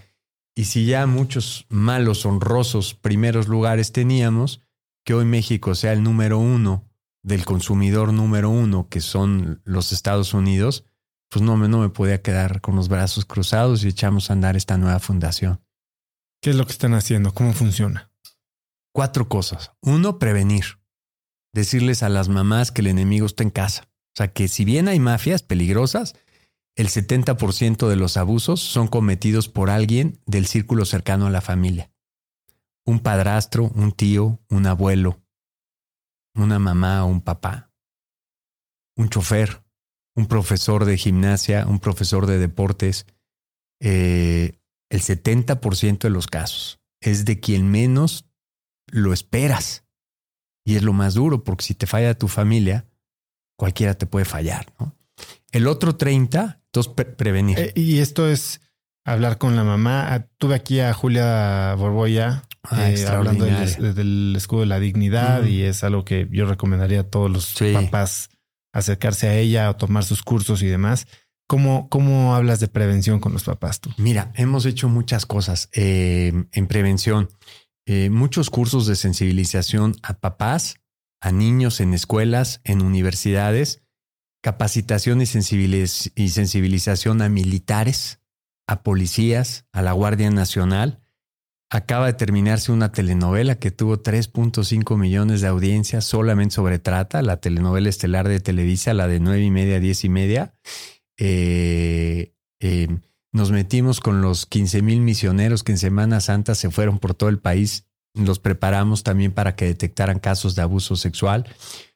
Y si ya muchos malos, honrosos primeros lugares teníamos, que hoy México sea el número uno del consumidor número uno, que son los Estados Unidos, pues no me, no me podía quedar con los brazos cruzados y echamos a andar esta nueva fundación. ¿Qué es lo que están haciendo? ¿Cómo funciona? Cuatro cosas. Uno, prevenir. Decirles a las mamás que el enemigo está en casa. O sea, que si bien hay mafias peligrosas, el 70% de los abusos son cometidos por alguien del círculo cercano a la familia. Un padrastro, un tío, un abuelo, una mamá o un papá, un chofer, un profesor de gimnasia, un profesor de deportes. Eh, el 70% de los casos es de quien menos lo esperas. Y es lo más duro, porque si te falla tu familia, cualquiera te puede fallar. ¿no? El otro 30 entonces, prevenir. Eh, y esto es hablar con la mamá. Ah, tuve aquí a Julia Borboya ah, eh, hablando del, escudo de la dignidad y es algo que yo recomendaría a todos los papás acercarse a ella o tomar sus cursos y demás. ¿Cómo, ¿Cómo hablas de prevención con los papás tú? Mira, hemos hecho muchas cosas eh, en prevención. muchos cursos de sensibilización a papás, a niños en escuelas, en universidades capacitación y, sensibilización a militares, a policías, a la Guardia Nacional. Acaba de terminarse una telenovela que tuvo 3.5 millones de audiencias solamente sobre trata, la telenovela estelar de Televisa, la de 9 y media, 10 y media. Eh, eh, nos metimos con los 15 mil misioneros que en Semana Santa se fueron por todo el país. Los preparamos también para que detectaran casos de abuso sexual.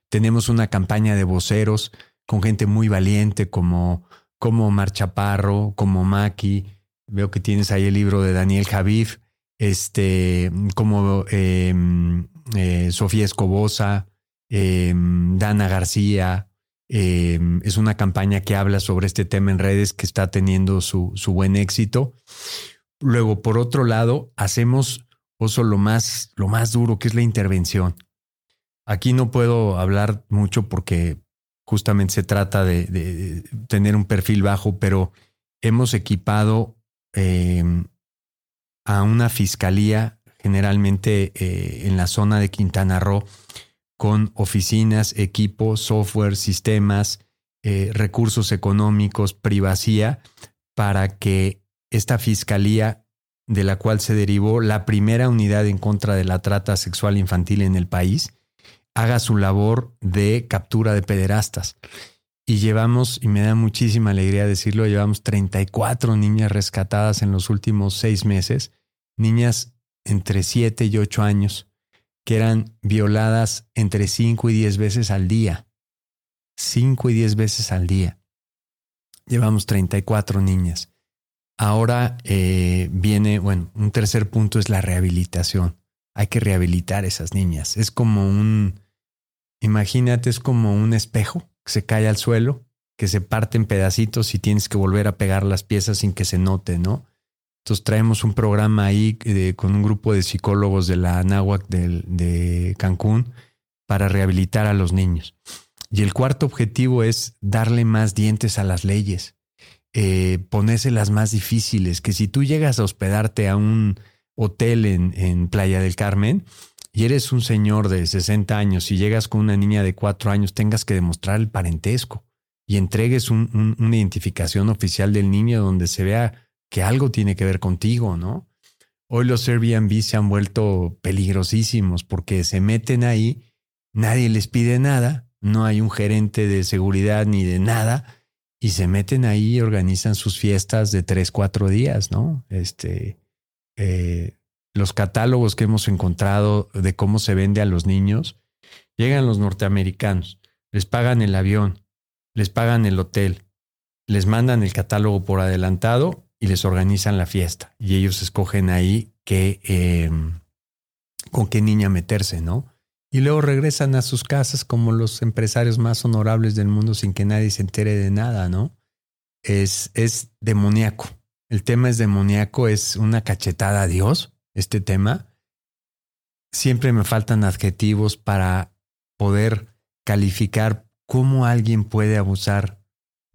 Tenemos una campaña de voceros con gente muy valiente como, como Mar Chaparro, como Maki. Veo que tienes ahí el libro de Daniel Javif, este, como em, eh, Sofía Escobosa, em, Dana García. Em, es una campaña que habla sobre este tema en redes que está teniendo su, su buen éxito. Luego, por otro lado, hacemos oso lo más, lo más duro, que es la intervención. Aquí no puedo hablar mucho porque justamente se trata de, tener un perfil bajo, pero hemos equipado a una fiscalía generalmente eh, en la zona de Quintana Roo con oficinas, equipos, software, sistemas, eh, recursos económicos, privacidad, para que esta fiscalía de la cual se derivó la primera unidad en contra de la trata sexual infantil en el país, haga su labor de captura de pederastas. Y llevamos, y me da muchísima alegría decirlo, llevamos 34 niñas rescatadas en los últimos seis meses, niñas entre 7 y 8 años, que eran violadas entre 5 y 10 veces al día. 5 y 10 veces al día. Llevamos 34 niñas. Ahora eh, viene, bueno, un tercer punto es la rehabilitación. Hay que rehabilitar esas niñas. Es como un, Imagínate, es como un espejo que se cae al suelo, que se parte en pedacitos y tienes que volver a pegar las piezas sin que se note, ¿no? Entonces traemos un programa ahí con un grupo de psicólogos de la Anáhuac de, Cancún para rehabilitar a los niños. Y el cuarto objetivo es darle más dientes a las leyes, eh, las más difíciles, que si tú llegas a hospedarte a un hotel en, en Playa del Carmen, y eres un señor de 60 años y llegas con una niña de 4 años, tengas que demostrar el parentesco y entregues una identificación oficial del niño donde se vea que algo tiene que ver contigo, ¿no? Hoy los Airbnb se han vuelto peligrosísimos porque se meten ahí, nadie les pide nada, no hay un gerente de seguridad ni de nada, y se meten ahí y organizan sus fiestas de tres, cuatro días, ¿no? Este, eh, los catálogos que hemos encontrado de cómo se vende a los niños, llegan los norteamericanos, les pagan el avión, les pagan el hotel, les mandan el catálogo por adelantado y les organizan la fiesta. Y ellos escogen ahí qué, em, con qué niña meterse, ¿no? Y luego regresan a sus casas como los empresarios más honorables del mundo sin que nadie se entere de nada, ¿no? Es, es demoníaco. El tema es demoníaco, es una cachetada a Dios este tema, siempre me faltan adjetivos para poder calificar cómo alguien puede abusar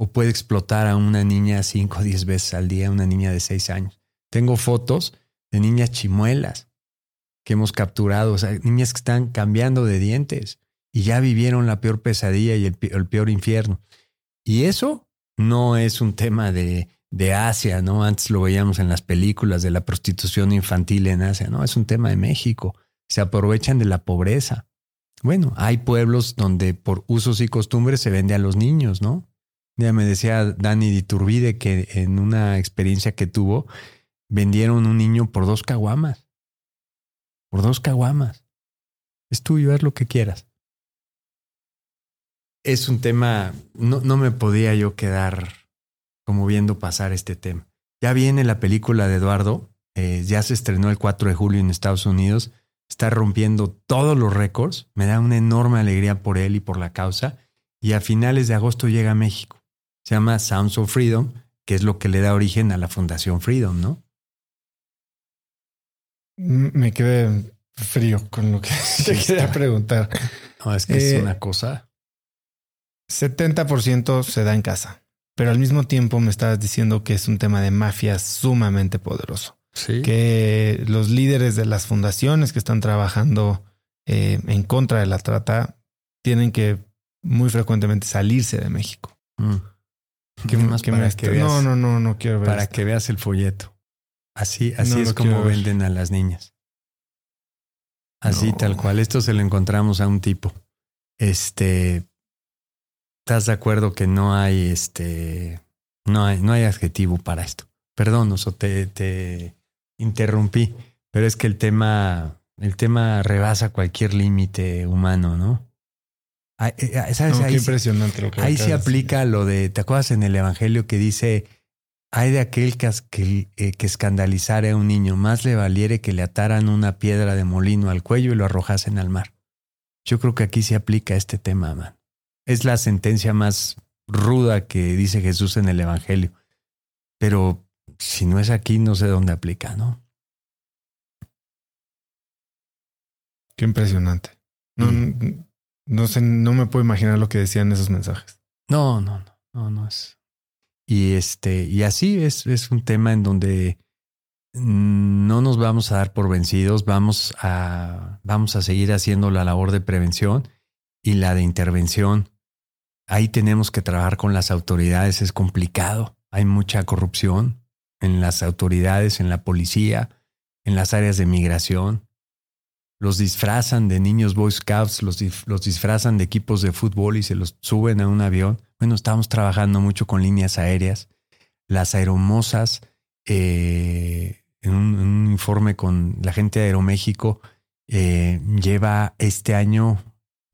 o puede explotar a una niña 5 o 10 veces al día, una niña de 6 años. Tengo fotos de niñas chimuelas que hemos capturado, niñas que están cambiando de dientes y ya vivieron la peor pesadilla y el, el peor infierno. Y eso no es un tema de, de Asia, ¿no? Antes lo veíamos en las películas de la prostitución infantil en Asia, ¿no? Es un tema de México. Se aprovechan de la pobreza. Bueno, hay pueblos donde por usos y costumbres se vende a los niños, ¿no? Ya me decía Dani Diturbide que en una experiencia que tuvo, vendieron un niño por dos caguamas. Por dos caguamas. Es tuyo, haz lo que quieras. Es un tema, no, no me podía yo quedar como viendo pasar este tema. Ya viene la película de Eduardo, eh, ya se estrenó el 4 de julio en Estados Unidos está rompiendo todos los récords. Me da una enorme alegría por él y por la causa. Y a finales de agosto llega a México. Se llama Sounds of Freedom, que es lo que le da origen a la Fundación Freedom, ¿no? Me quedé frío con lo que [laughs] te quería preguntar. No, es que es eh, una cosa. 70% se da en casa, pero al mismo tiempo me estabas diciendo que es un tema de mafia sumamente poderoso que los líderes de las fundaciones que están trabajando eh, en contra de la trata tienen que muy frecuentemente salirse de México. Mm. ¿Qué más para que veas, no, no, no, no quiero ver. Para que veas el folleto. Así, así es como venden a las niñas. Así, tal cual. Esto se lo encontramos a un tipo. Este. ¿Estás de acuerdo que no hay este. No hay, no hay adjetivo para esto? Perdón, o te, te, interrumpí, pero es que el tema, el tema rebasa cualquier límite humano, ¿no? Eh, eh, ¿sabes? ahí, impresionante lo que Ahí se aplica lo de, ¿te acuerdas en el Evangelio que dice, hay de aquel que, que, eh, que escandalizare a un niño, más le valiere que le ataran una piedra de molino al cuello y lo arrojasen al mar? Yo creo que aquí se aplica este tema, man. Es la sentencia más ruda que dice Jesús en el Evangelio. Pero si no es aquí, no sé dónde aplica, ¿no? Qué impresionante. No, no sé, no me puedo imaginar lo que decían esos mensajes. No, no, no, no, no es. Y este, y así es, es un tema en donde no nos vamos a dar por vencidos, vamos a, vamos a seguir haciendo la labor de prevención y la de intervención. Ahí tenemos que trabajar con las autoridades, es complicado, hay mucha corrupción, en las autoridades, en la policía, en las áreas de migración. Los disfrazan de niños Boy Scouts, los, los disfrazan de equipos de fútbol y se los suben a un avión. Bueno, estamos trabajando mucho con líneas aéreas. Las aeromosas, eh, en, un, informe con la gente de Aeroméxico, eh, lleva este año,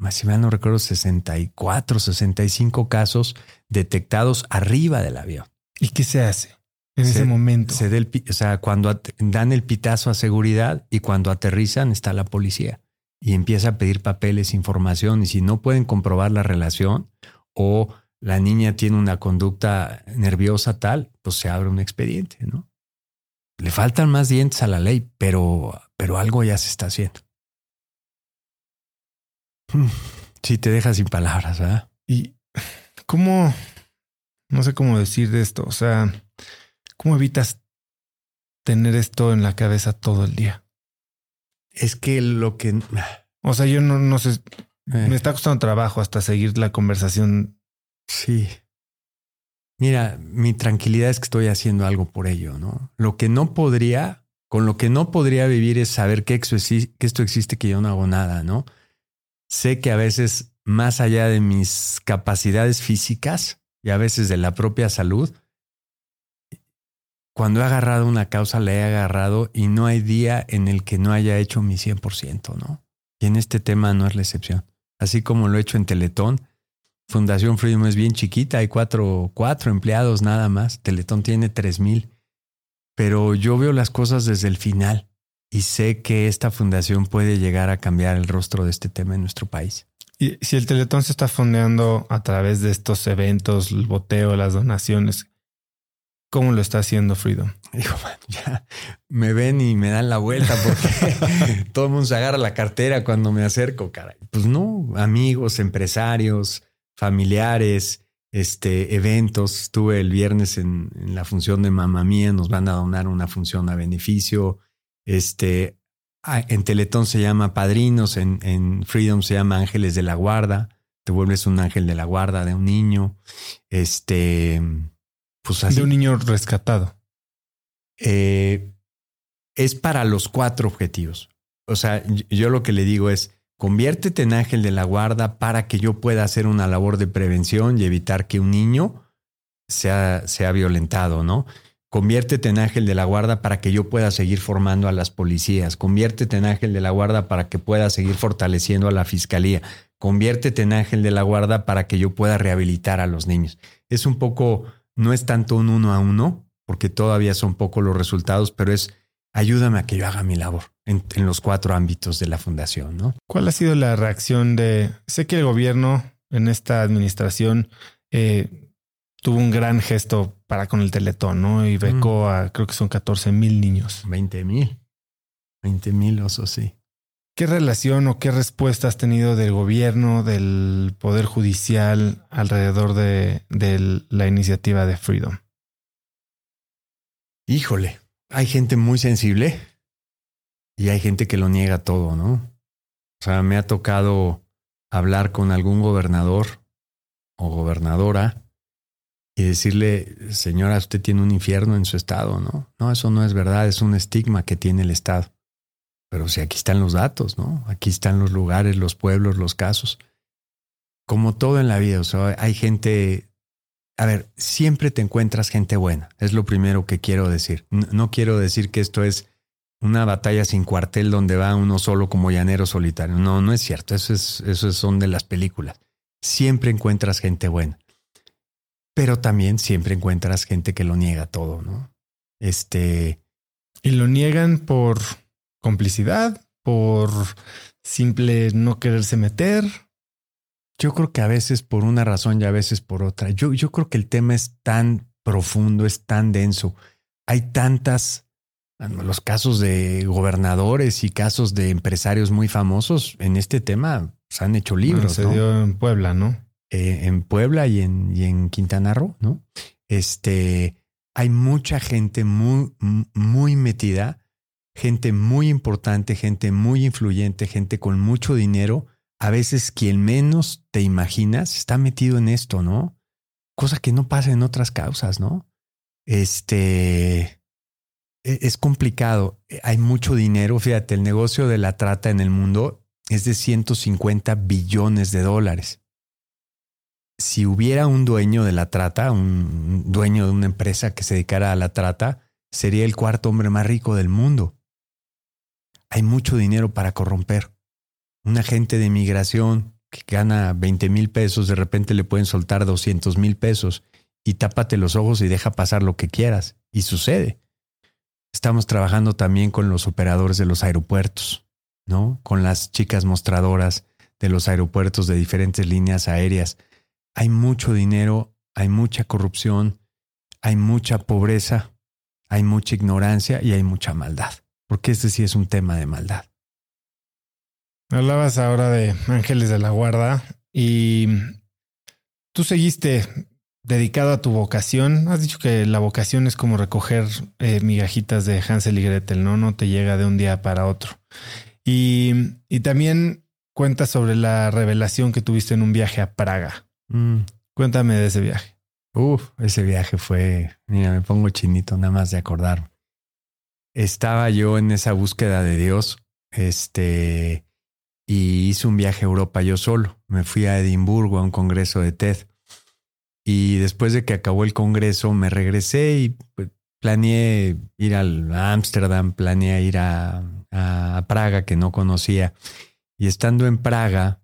si mal no recuerdo, 64, 65 casos detectados arriba del avión. ¿Y qué se hace? En ese momento. Se el, o sea, cuando dan el pitazo a seguridad y cuando aterrizan está la policía y empieza a pedir papeles, información y si no pueden comprobar la relación o la niña tiene una conducta nerviosa tal, pues se abre un expediente, ¿no? Le faltan más dientes a la ley, pero, pero algo ya se está haciendo. [sighs] Sí, te deja sin palabras, ¿verdad? Y cómo, no sé cómo decir de esto, o sea, ¿Cómo evitas tener esto en la cabeza todo el día? Es que lo que... O sea, yo no, no sé, me eh. está costando trabajo hasta seguir la conversación. Sí. Mira, mi tranquilidad es que estoy haciendo algo por ello, ¿no? Lo que no podría, con lo que no podría vivir es saber que esto, que esto existe, que yo no hago nada, ¿no? Sé que a veces, más allá de mis capacidades físicas y a veces de la propia salud, cuando he agarrado una causa, la he agarrado y no hay día en el que no haya hecho mi 100%, ¿no? Y en este tema no es la excepción. Así como lo he hecho en Teletón, Fundación Freedom es bien chiquita, hay cuatro, cuatro empleados nada más, Teletón tiene tres mil, pero yo veo las cosas desde el final y sé que esta fundación puede llegar a cambiar el rostro de este tema en nuestro país. Y si el Teletón se está fondeando a través de estos eventos, el boteo, las donaciones, ¿Cómo lo está haciendo Freedom? Digo, [laughs] ya me ven y me dan la vuelta porque [laughs] todo el mundo se agarra la cartera cuando me acerco, caray. Pues no, amigos, empresarios, familiares, este, eventos. Estuve el viernes en, la función de Mamá Mía, nos van a donar una función a beneficio. Este, en Teletón se llama Padrinos, en, en Freedom se llama Ángeles de la Guarda. te vuelves un ángel de la guarda de un niño. Este, pues así. De un niño rescatado. Eh, es para los cuatro objetivos. O sea, yo lo que le digo es, conviértete en ángel de la guarda para que yo pueda hacer una labor de prevención y evitar que un niño sea, sea violentado, ¿no? Conviértete en ángel de la guarda para que yo pueda seguir formando a las policías. Conviértete en ángel de la guarda para que pueda seguir fortaleciendo a la fiscalía. Conviértete en ángel de la guarda para que yo pueda rehabilitar a los niños. Es un poco, no es tanto un uno a uno, porque todavía son pocos los resultados, pero es ayúdame a que yo haga mi labor en, los cuatro ámbitos de la fundación, ¿no? ¿Cuál ha sido la reacción de, sé que el gobierno en esta administración eh, tuvo un gran gesto para con el Teletón, ¿no? Y becó a, creo que son 14 mil niños. 20 mil. 20 mil osos, sí. ¿Qué relación o qué respuesta has tenido del gobierno, del Poder Judicial alrededor de, la iniciativa de Freedom? Híjole, hay gente muy sensible y hay gente que lo niega todo, ¿no? O sea, me ha tocado hablar con algún gobernador o gobernadora y decirle, señora, usted tiene un infierno en su estado, ¿no? No, eso no es verdad, es un estigma que tiene el estado. Pero si aquí están los datos, ¿no? Aquí están los lugares, los pueblos, los casos. Como todo en la vida, o sea, hay gente, a ver, siempre te encuentras gente buena, es lo primero que quiero decir. No, quiero decir que esto es una batalla sin cuartel donde va uno solo como llanero solitario. No, no es cierto, eso, es, son de las películas. Siempre encuentras gente buena pero también siempre encuentras gente que lo niega todo, ¿no? Este. Y lo niegan por complicidad, por simple no quererse meter. Yo creo que a veces por una razón y a veces por otra. Yo, yo creo que el tema es tan profundo, es tan denso. Hay tantas, los casos de gobernadores y casos de empresarios muy famosos en este tema se han hecho libros. se dio en Puebla, ¿no? Eh, en Puebla y en, y en Quintana Roo, ¿no? Este, hay mucha gente muy, muy metida, gente muy importante, gente muy influyente, gente con mucho dinero. A veces quien menos te imaginas está metido en esto, ¿no? Cosa que no pasa en otras causas, ¿no? Este, e, es complicado. Hay mucho dinero. Fíjate, el negocio de la trata en el mundo es de 150 billones de dólares si hubiera un dueño de la trata, un dueño de una empresa que se dedicara a la trata, sería el cuarto hombre más rico del mundo. Hay mucho dinero para corromper. Un agente de migración que gana 20 mil pesos, de repente le pueden soltar 200 mil pesos y tápate los ojos y deja pasar lo que quieras. Y sucede. Estamos trabajando también con los operadores de los aeropuertos, ¿no? Con las chicas mostradoras de los aeropuertos de diferentes líneas aéreas hay mucho dinero, hay mucha corrupción, hay mucha pobreza, hay mucha ignorancia y hay mucha maldad, porque este sí es un tema de maldad. Hablabas ahora de ángeles de la guarda y tú seguiste dedicado a tu vocación. Has dicho que la vocación es como recoger eh, migajitas de Hansel y Gretel, ¿no? No te llega de un día para otro. Y, y también cuentas sobre la revelación que tuviste en un viaje a Praga. Mm. Cuéntame de ese viaje. Uf, ese viaje fue, mira, me pongo chinito nada más de acordar. Estaba yo en esa búsqueda de Dios, este, y hice un viaje a Europa yo solo. Me fui a Edimburgo a un congreso de TED. Y después de que acabó el congreso, me regresé y pues, planeé ir al Ámsterdam, planeé ir a, a Praga, que no conocía. Y estando en Praga,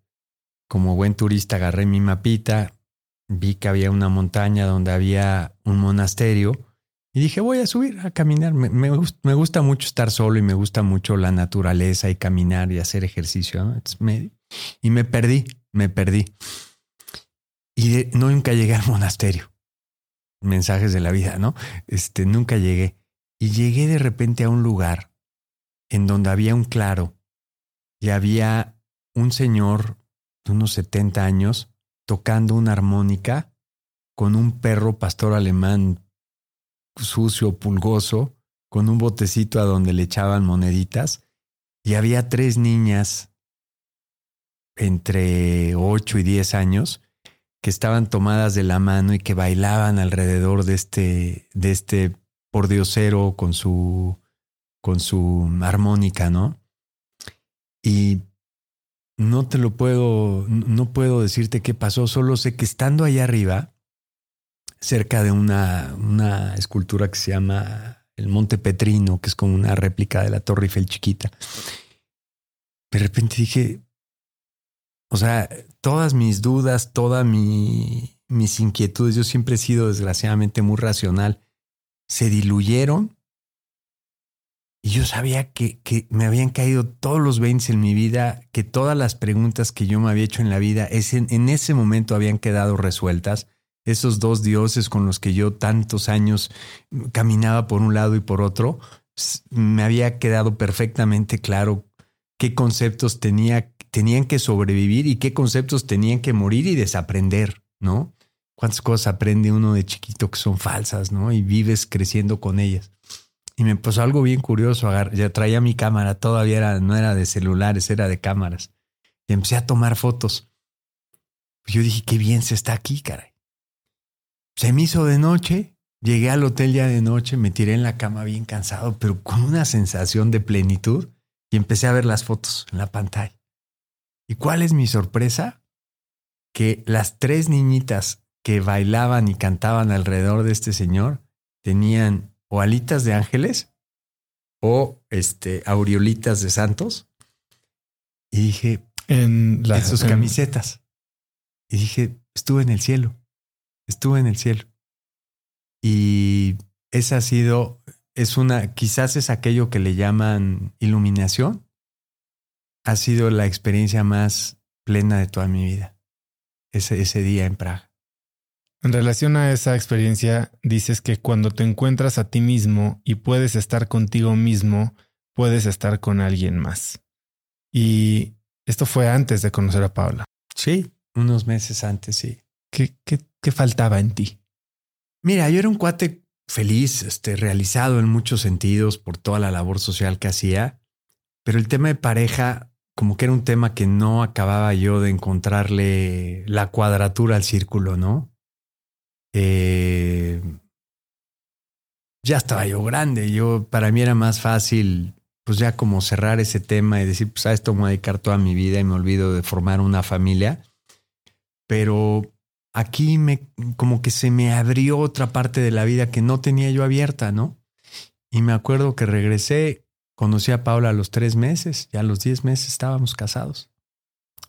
como buen turista agarré mi mapita, vi que había una montaña donde había un monasterio y dije, voy a subir a caminar. Me, gusta, mucho estar solo y me gusta mucho la naturaleza y caminar y hacer ejercicio. y me perdí, me perdí. Y no nunca llegué al monasterio. Mensajes de la vida, ¿no? Este, nunca llegué. Y llegué de repente a un lugar en donde había un claro y había un señor de unos 70 años tocando una armónica con un perro pastor alemán sucio, pulgoso, con un botecito a donde le echaban moneditas, y había tres niñas entre 8 y 10 años que estaban tomadas de la mano y que bailaban alrededor de este, de este pordiosero con su, con su armónica, ¿no? Y no te lo puedo, no puedo decirte qué pasó, solo sé que estando allá arriba, cerca de una, una escultura que se llama el Monte Petrino, que es como una réplica de la Torre Eiffel chiquita, de repente dije, o sea, todas mis dudas, todas mi, mis inquietudes, yo siempre he sido desgraciadamente muy racional, se diluyeron y yo sabía que, que, me habían caído todos los 20 en mi vida, que todas las preguntas que yo me había hecho en la vida en, en ese momento habían quedado resueltas. Esos dos dioses con los que yo tantos años caminaba por un lado y por otro, me había quedado perfectamente claro qué conceptos tenía tenían que sobrevivir y qué conceptos tenían que morir y desaprender, ¿no? Cuántas cosas aprende uno de chiquito que son falsas, ¿no? Y vives creciendo con ellas. Y me pasó algo bien curioso. Ya traía mi cámara, todavía era, no era de celulares, era de cámaras. Y empecé a tomar fotos. Yo dije, qué bien se está aquí, caray. Se me hizo de noche, llegué al hotel ya de noche, me tiré en la cama bien cansado, pero con una sensación de plenitud y empecé a ver las fotos en la pantalla. ¿Y cuál es mi sorpresa? Que las tres niñitas que bailaban y cantaban alrededor de este señor tenían o alitas de ángeles o este, aureolitas de santos. Y dije, en, sus camisetas. Y dije, estuve en el cielo, estuve en el cielo. Y esa ha sido, es una, quizás es aquello que le llaman iluminación, ha sido la experiencia más plena de toda mi vida, ese, ese día en Praga. En relación a esa experiencia, dices que cuando te encuentras a ti mismo y puedes estar contigo mismo, puedes estar con alguien más. Y esto fue antes de conocer a Paula. Sí, unos meses antes, sí. ¿Qué, qué, qué faltaba en ti? Mira, yo era un cuate feliz, este, realizado en muchos sentidos por toda la labor social que hacía, pero el tema de pareja como que era un tema que no acababa yo de encontrarle la cuadratura al círculo, ¿no? Eh, ya estaba yo grande, yo para mí era más fácil pues ya como cerrar ese tema y decir, pues a esto me voy a dedicar toda mi vida y me olvido de formar una familia. Pero aquí me como que se me abrió otra parte de la vida que no tenía yo abierta, ¿no? Y me acuerdo que regresé Conocí a Paula a los tres meses y a los diez meses estábamos casados.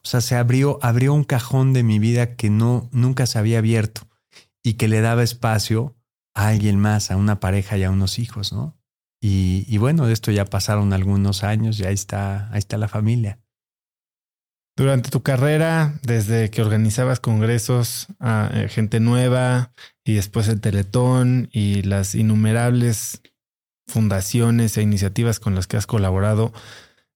O sea, se abrió, abrió un cajón de mi vida que no, nunca se había abierto y que le daba espacio a alguien más, a una pareja y a unos hijos, ¿no? Y, y bueno, de esto ya pasaron algunos años y ahí está, ahí está la familia. Durante tu carrera, desde que organizabas congresos a eh, gente nueva y después el Teletón y las innumerables fundaciones e iniciativas con las que has colaborado,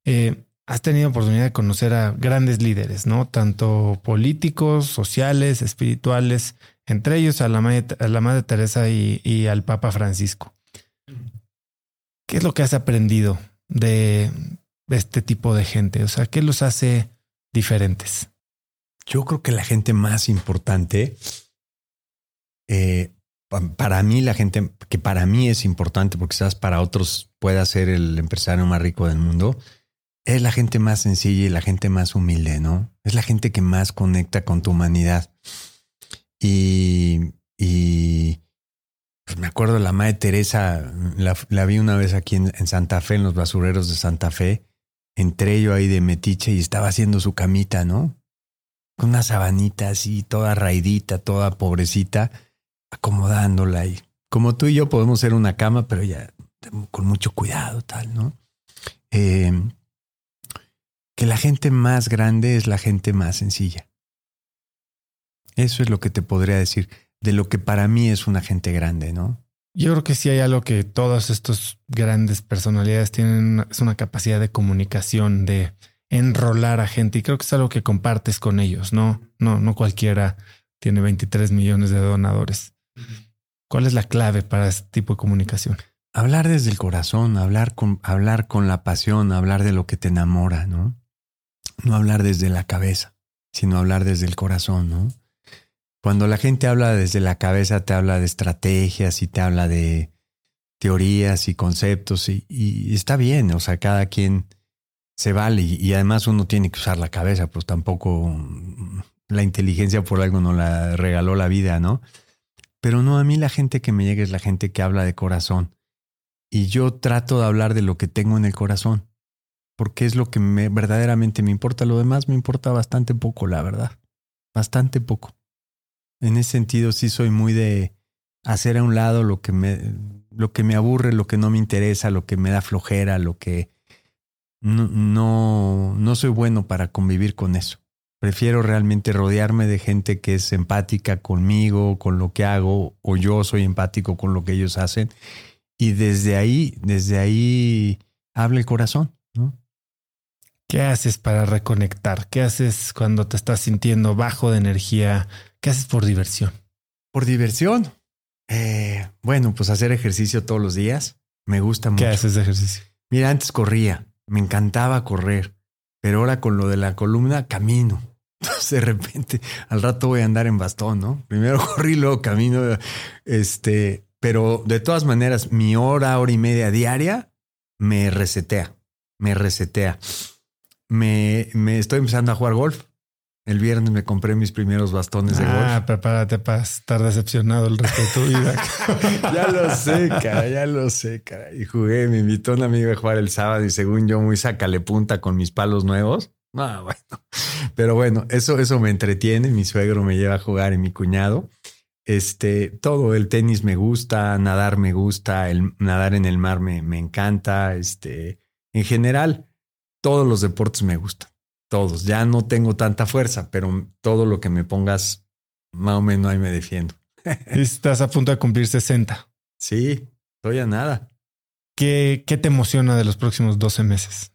eh, has tenido oportunidad de conocer a grandes líderes, ¿no? Tanto políticos, sociales, espirituales, entre ellos a la Madre, a la madre Teresa y, al Papa Francisco. ¿Qué es lo que has aprendido de, este tipo de gente? O sea, ¿qué los hace diferentes? Yo creo que la gente más importante eh, para mí la gente, que para mí es importante, porque quizás para otros pueda ser el empresario más rico del mundo, es la gente más sencilla y la gente más humilde, ¿no? Es la gente que más conecta con tu humanidad. Y, y pues me acuerdo la madre Teresa, la, vi una vez aquí en, en, Santa Fe, en los basureros de Santa Fe. Entré yo ahí de metiche y estaba haciendo su camita, ¿no? Con una sabanita así, toda raidita, toda pobrecita acomodándola y como tú y yo podemos ser una cama, pero ya con mucho cuidado, tal, ¿no? Em, que la gente más grande es la gente más sencilla. Eso es lo que te podría decir de lo que para mí es una gente grande, ¿no? Yo creo que sí hay algo que todas estas grandes personalidades tienen, es una capacidad de comunicación, de enrolar a gente y creo que es algo que compartes con ellos, ¿no? No, no cualquiera tiene 23 millones de donadores. ¿Cuál es la clave para este tipo de comunicación? Hablar desde el corazón, hablar con, hablar con la pasión, hablar de lo que te enamora, ¿no? no hablar desde la cabeza, sino hablar desde el corazón, ¿no? Cuando la gente habla desde la cabeza, te habla de estrategias y te habla de teorías y conceptos y, está bien, o sea, cada quien se vale y, además uno tiene que usar la cabeza, pues tampoco la inteligencia por algo no la regaló la vida, ¿no? Pero no, a mí la gente que me llega es la gente que habla de corazón y yo trato de hablar de lo que tengo en el corazón, porque es lo que me, verdaderamente me importa, lo demás me importa bastante poco, la verdad, bastante poco. En ese sentido sí soy muy de hacer a un lado lo que me, lo que me aburre, lo que no me interesa, lo que me da flojera, lo que no, no, no soy bueno para convivir con eso. Prefiero realmente rodearme de gente que es empática conmigo, con lo que hago, o yo soy empático con lo que ellos hacen. Y desde ahí, desde ahí habla el corazón, ¿no? ¿Qué haces para reconectar? ¿Qué haces cuando te estás sintiendo bajo de energía? ¿Qué haces por diversión? Por diversión. Eh, bueno, pues hacer ejercicio todos los días. Me gusta mucho. ¿Qué haces de ejercicio? Mira, antes corría. Me encantaba correr. Pero ahora con lo de la columna, camino. [laughs] Entonces de repente, al rato voy a andar en bastón, ¿no? Primero [laughs] corrí, luego camino. Este, pero de todas maneras, mi hora, hora y media diaria me resetea. Me resetea. Me, me estoy empezando a jugar golf. El viernes me compré mis primeros bastones de golf. Ah, prepárate para estar decepcionado el resto de tu vida. [laughs] ya lo sé, cara, ya lo sé, cara. Y jugué, me invitó un amigo a jugar el sábado y según yo muy sacale punta con mis palos nuevos. Ah, bueno. Pero bueno, eso, eso me entretiene. Mi suegro me lleva a jugar y mi cuñado. Este, todo, el tenis me gusta, nadar me gusta, el nadar en el mar me, me encanta. Este, en general, todos los deportes me gustan todos. Ya no tengo tanta fuerza, pero todo lo que me pongas, más o menos ahí me defiendo. [laughs] Estás a punto de cumplir 60. Sí, estoy a nada. ¿Qué, ¿Qué te emociona de los próximos 12 meses?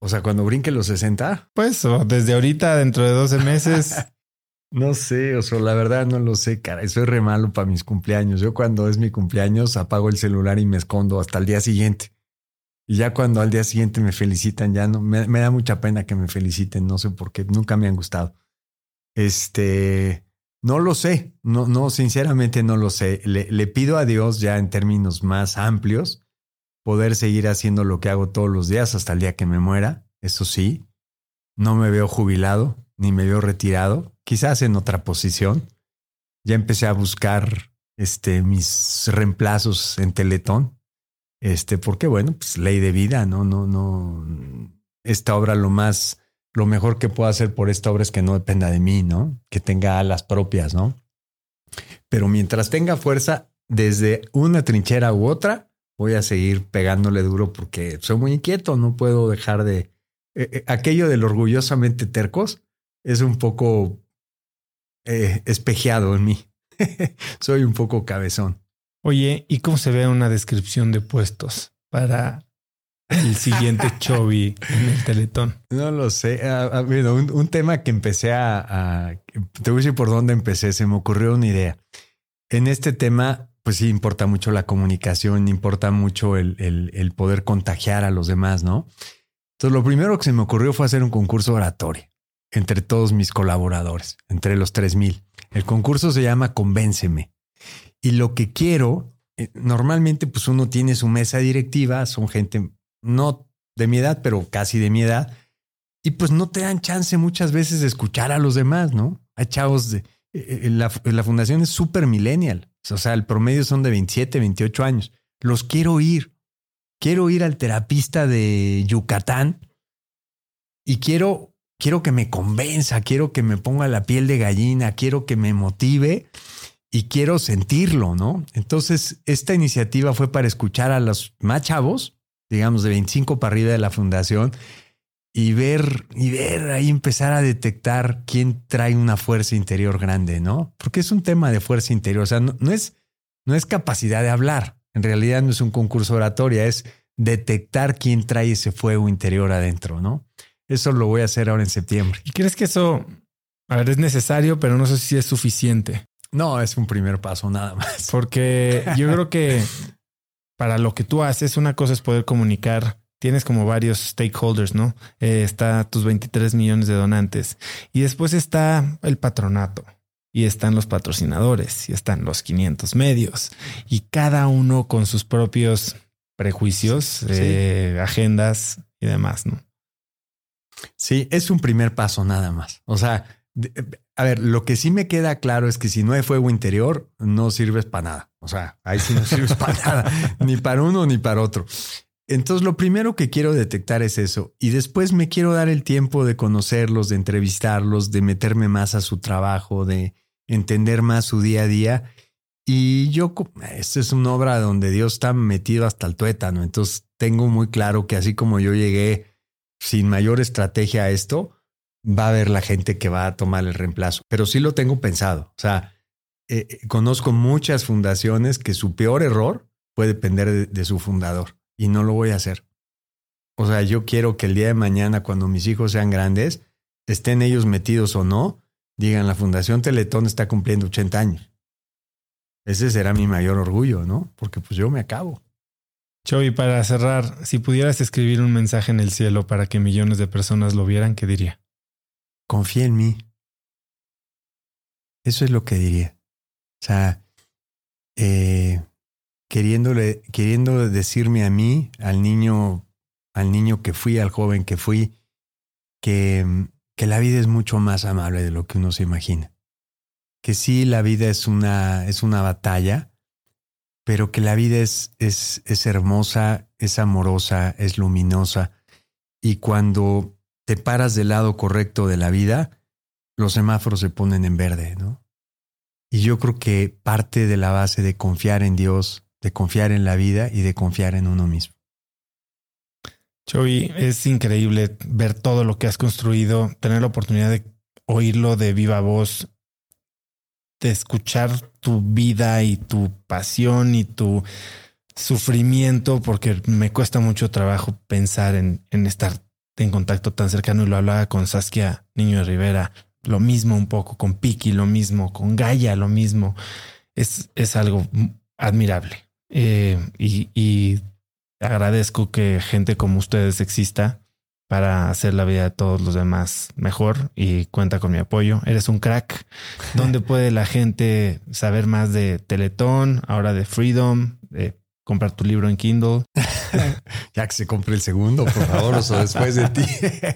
O sea, cuando brinque los 60. Pues desde ahorita, dentro de 12 meses. [laughs] no sé, o sea, la verdad no lo sé, cara. Soy re malo para mis cumpleaños. Yo cuando es mi cumpleaños apago el celular y me escondo hasta el día siguiente. Y ya cuando al día siguiente me felicitan, ya no, me, da mucha pena que me feliciten, no sé por qué, nunca me han gustado. Este, no lo sé, no, no, sinceramente no lo sé. Le, le pido a Dios ya en términos más amplios poder seguir haciendo lo que hago todos los días hasta el día que me muera, eso sí. No me veo jubilado, ni me veo retirado, quizás en otra posición. Ya empecé a buscar este, mis reemplazos en Teletón este, porque bueno, pues ley de vida, ¿no? No, no. Esta obra lo más, lo mejor que puedo hacer por esta obra es que no dependa de mí, ¿no? Que tenga alas propias, ¿no? Pero mientras tenga fuerza, desde una trinchera u otra, voy a seguir pegándole duro porque soy muy inquieto, no puedo dejar de... Eh, eh, aquello del orgullosamente tercos es un poco eh, espejeado en mí. [laughs] soy un poco cabezón. Oye, ¿y cómo se ve una descripción de puestos para el siguiente [laughs] Chovy en el Teletón? No lo sé. Ah, un, tema que empecé a, Te voy a decir por dónde empecé. Se me ocurrió una idea. En este tema, pues sí, importa mucho la comunicación, importa mucho el, el, poder contagiar a los demás, ¿no? Entonces, lo primero que se me ocurrió fue hacer un concurso oratorio entre todos mis colaboradores, entre los 3000. El concurso se llama Convénceme. Y lo que quiero, eh, normalmente pues uno tiene su mesa directiva, son gente no de mi edad, pero casi de mi edad, y pues no te dan chance muchas veces de escuchar a los demás, ¿no? Hay chavos de... Eh, eh, la, la fundación es súper millennial, o sea, el promedio son de 27, 28 años. Los quiero oír. Quiero ir al terapista de Yucatán y quiero, quiero que me convenza, quiero que me ponga la piel de gallina, quiero que me motive y quiero sentirlo, ¿no? Entonces, esta iniciativa fue para escuchar a los más chavos, digamos de 25 para arriba de la fundación, y ver, y ver ahí empezar a detectar quién trae una fuerza interior grande, ¿no? Porque es un tema de fuerza interior, o sea, no, es, no es capacidad de hablar, en realidad no es un concurso oratoria, es detectar quién trae ese fuego interior adentro, ¿no? Eso lo voy a hacer ahora en septiembre. ¿Y crees que eso, a ver, es necesario, pero no sé si es suficiente? No, es un primer paso nada más. Porque yo creo que para lo que tú haces, una cosa es poder comunicar tienes como varios stakeholders, ¿no? Eh, está tus 23 millones de donantes y después está el patronato y están los patrocinadores y están los 500 medios y cada uno con sus propios prejuicios, eh, agendas y demás, ¿no? Sí, es un primer paso nada más. O sea, a ver, lo que sí me queda claro es que si no hay fuego interior, no sirves para nada. O sea, ahí sí no [laughs] sirves para nada, ni para uno ni para otro. Entonces, lo primero que quiero detectar es eso. Y después me quiero dar el tiempo de conocerlos, de entrevistarlos, de meterme más a su trabajo, de entender más su día a día. Y yo, esta es una obra donde Dios está metido hasta el tuétano. Entonces, tengo muy claro que así como yo llegué sin mayor estrategia a esto, va a haber la gente que va a tomar el reemplazo. Pero sí lo tengo pensado. O sea, eh, eh, conozco muchas fundaciones que su peor error puede depender de, su fundador y no lo voy a hacer. O sea, yo quiero que el día de mañana, cuando mis hijos sean grandes, estén ellos metidos o no, digan, la Fundación Teletón está cumpliendo 80 años. Ese será mi mayor orgullo, ¿no? Porque pues yo me acabo. Chovy, para cerrar, si pudieras escribir un mensaje en el cielo para que millones de personas lo vieran, ¿qué diría? Confía en mí. Eso es lo que diría. O sea, eh, queriéndole, queriendo decirme a mí, al niño, al niño que fui, al joven que fui, que, que la vida es mucho más amable de lo que uno se imagina. Que sí, la vida es una, es una batalla, pero que la vida es, es, es hermosa, es amorosa, es luminosa. Y cuando te paras del lado correcto de la vida, los semáforos se ponen en verde, ¿no? Y yo creo que parte de la base de confiar en Dios, de confiar en la vida y de confiar en uno mismo. Chovy, es increíble ver todo lo que has construido, tener la oportunidad de oírlo de viva voz, de escuchar tu vida y tu pasión y tu sufrimiento, porque me cuesta mucho trabajo pensar en, en estar en contacto tan cercano y lo hablaba con Saskia Niño de Rivera, lo mismo un poco con Piki, lo mismo con Gaia, lo mismo. Es, es algo admirable. Eh, y, y, agradezco que gente como ustedes exista para hacer la vida de todos los demás mejor y cuenta con mi apoyo. Eres un crack. [laughs] ¿Dónde puede la gente saber más de Teletón, ahora de Freedom, de comprar tu libro en Kindle. [laughs] ya que se compre el segundo, por favor, o después de ti.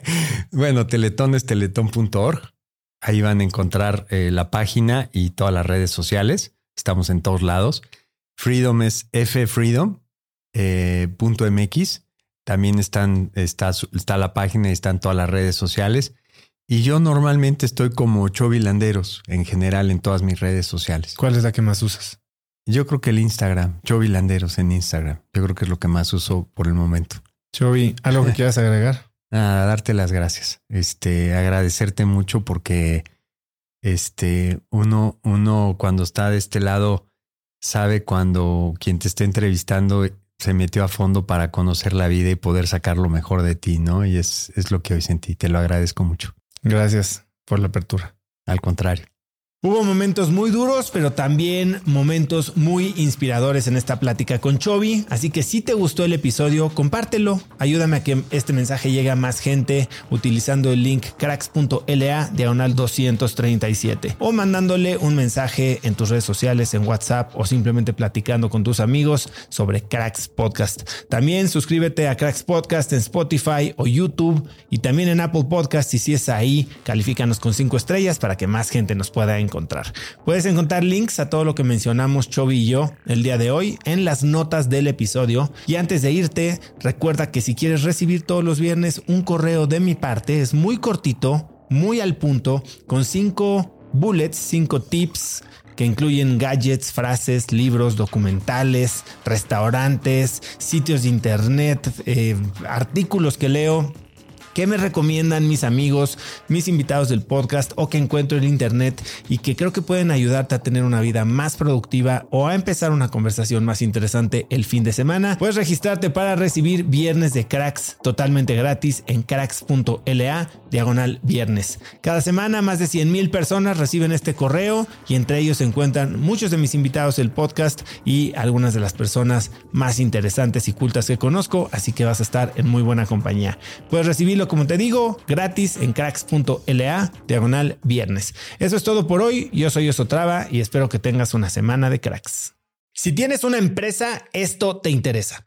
[laughs] bueno, Teletón es teletón.org. Ahí van a encontrar eh, la página y todas las redes sociales. Estamos en todos lados. Freedom es ffreedom.mx. Eh, También están, está, está la página y están todas las redes sociales. Y yo normalmente estoy como Chovilanderos en general en todas mis redes sociales. ¿Cuál es la que más usas? Yo creo que el Instagram, Chovy Landeros en Instagram. Yo creo que es lo que más uso por el momento. Chovy, ¿algo que [laughs] quieras agregar? Nada, darte las gracias. Este, agradecerte mucho porque este, uno, uno cuando está de este lado sabe cuando quien te está entrevistando se metió a fondo para conocer la vida y poder sacar lo mejor de ti, ¿no? Y es, es lo que hoy sentí. Te lo agradezco mucho. Gracias por la apertura. Al contrario. Hubo momentos muy duros, pero también momentos muy inspiradores en esta plática con Chovy. Así que si te gustó el episodio, compártelo. Ayúdame a que este mensaje llegue a más gente utilizando el link cracks.la diagonal 237 o mandándole un mensaje en tus redes sociales, en WhatsApp o simplemente platicando con tus amigos sobre Cracks Podcast. También suscríbete a Cracks Podcast en Spotify o YouTube y también en Apple Podcast. Y si es ahí, califícanos con cinco estrellas para que más gente nos pueda encontrar encontrar. Puedes encontrar links a todo lo que mencionamos Chovy y yo el día de hoy en las notas del episodio. Y antes de irte, recuerda que si quieres recibir todos los viernes un correo de mi parte, es muy cortito, muy al punto, con cinco bullets, cinco tips que incluyen gadgets, frases, libros, documentales, restaurantes, sitios de internet, eh, artículos que leo ¿Qué me recomiendan mis amigos, mis invitados del podcast o que encuentro en internet y que creo que pueden ayudarte a tener una vida más productiva o a empezar una conversación más interesante el fin de semana? Puedes registrarte para recibir viernes de cracks totalmente gratis en cracks.la diagonal viernes. Cada semana más de 100 mil personas reciben este correo y entre ellos se encuentran muchos de mis invitados del podcast y algunas de las personas más interesantes y cultas que conozco, así que vas a estar en muy buena compañía. Puedes como te digo, gratis en cracks.la diagonal viernes. Eso es todo por hoy. Yo soy Osotrava y espero que tengas una semana de cracks. Si tienes una empresa, esto te interesa.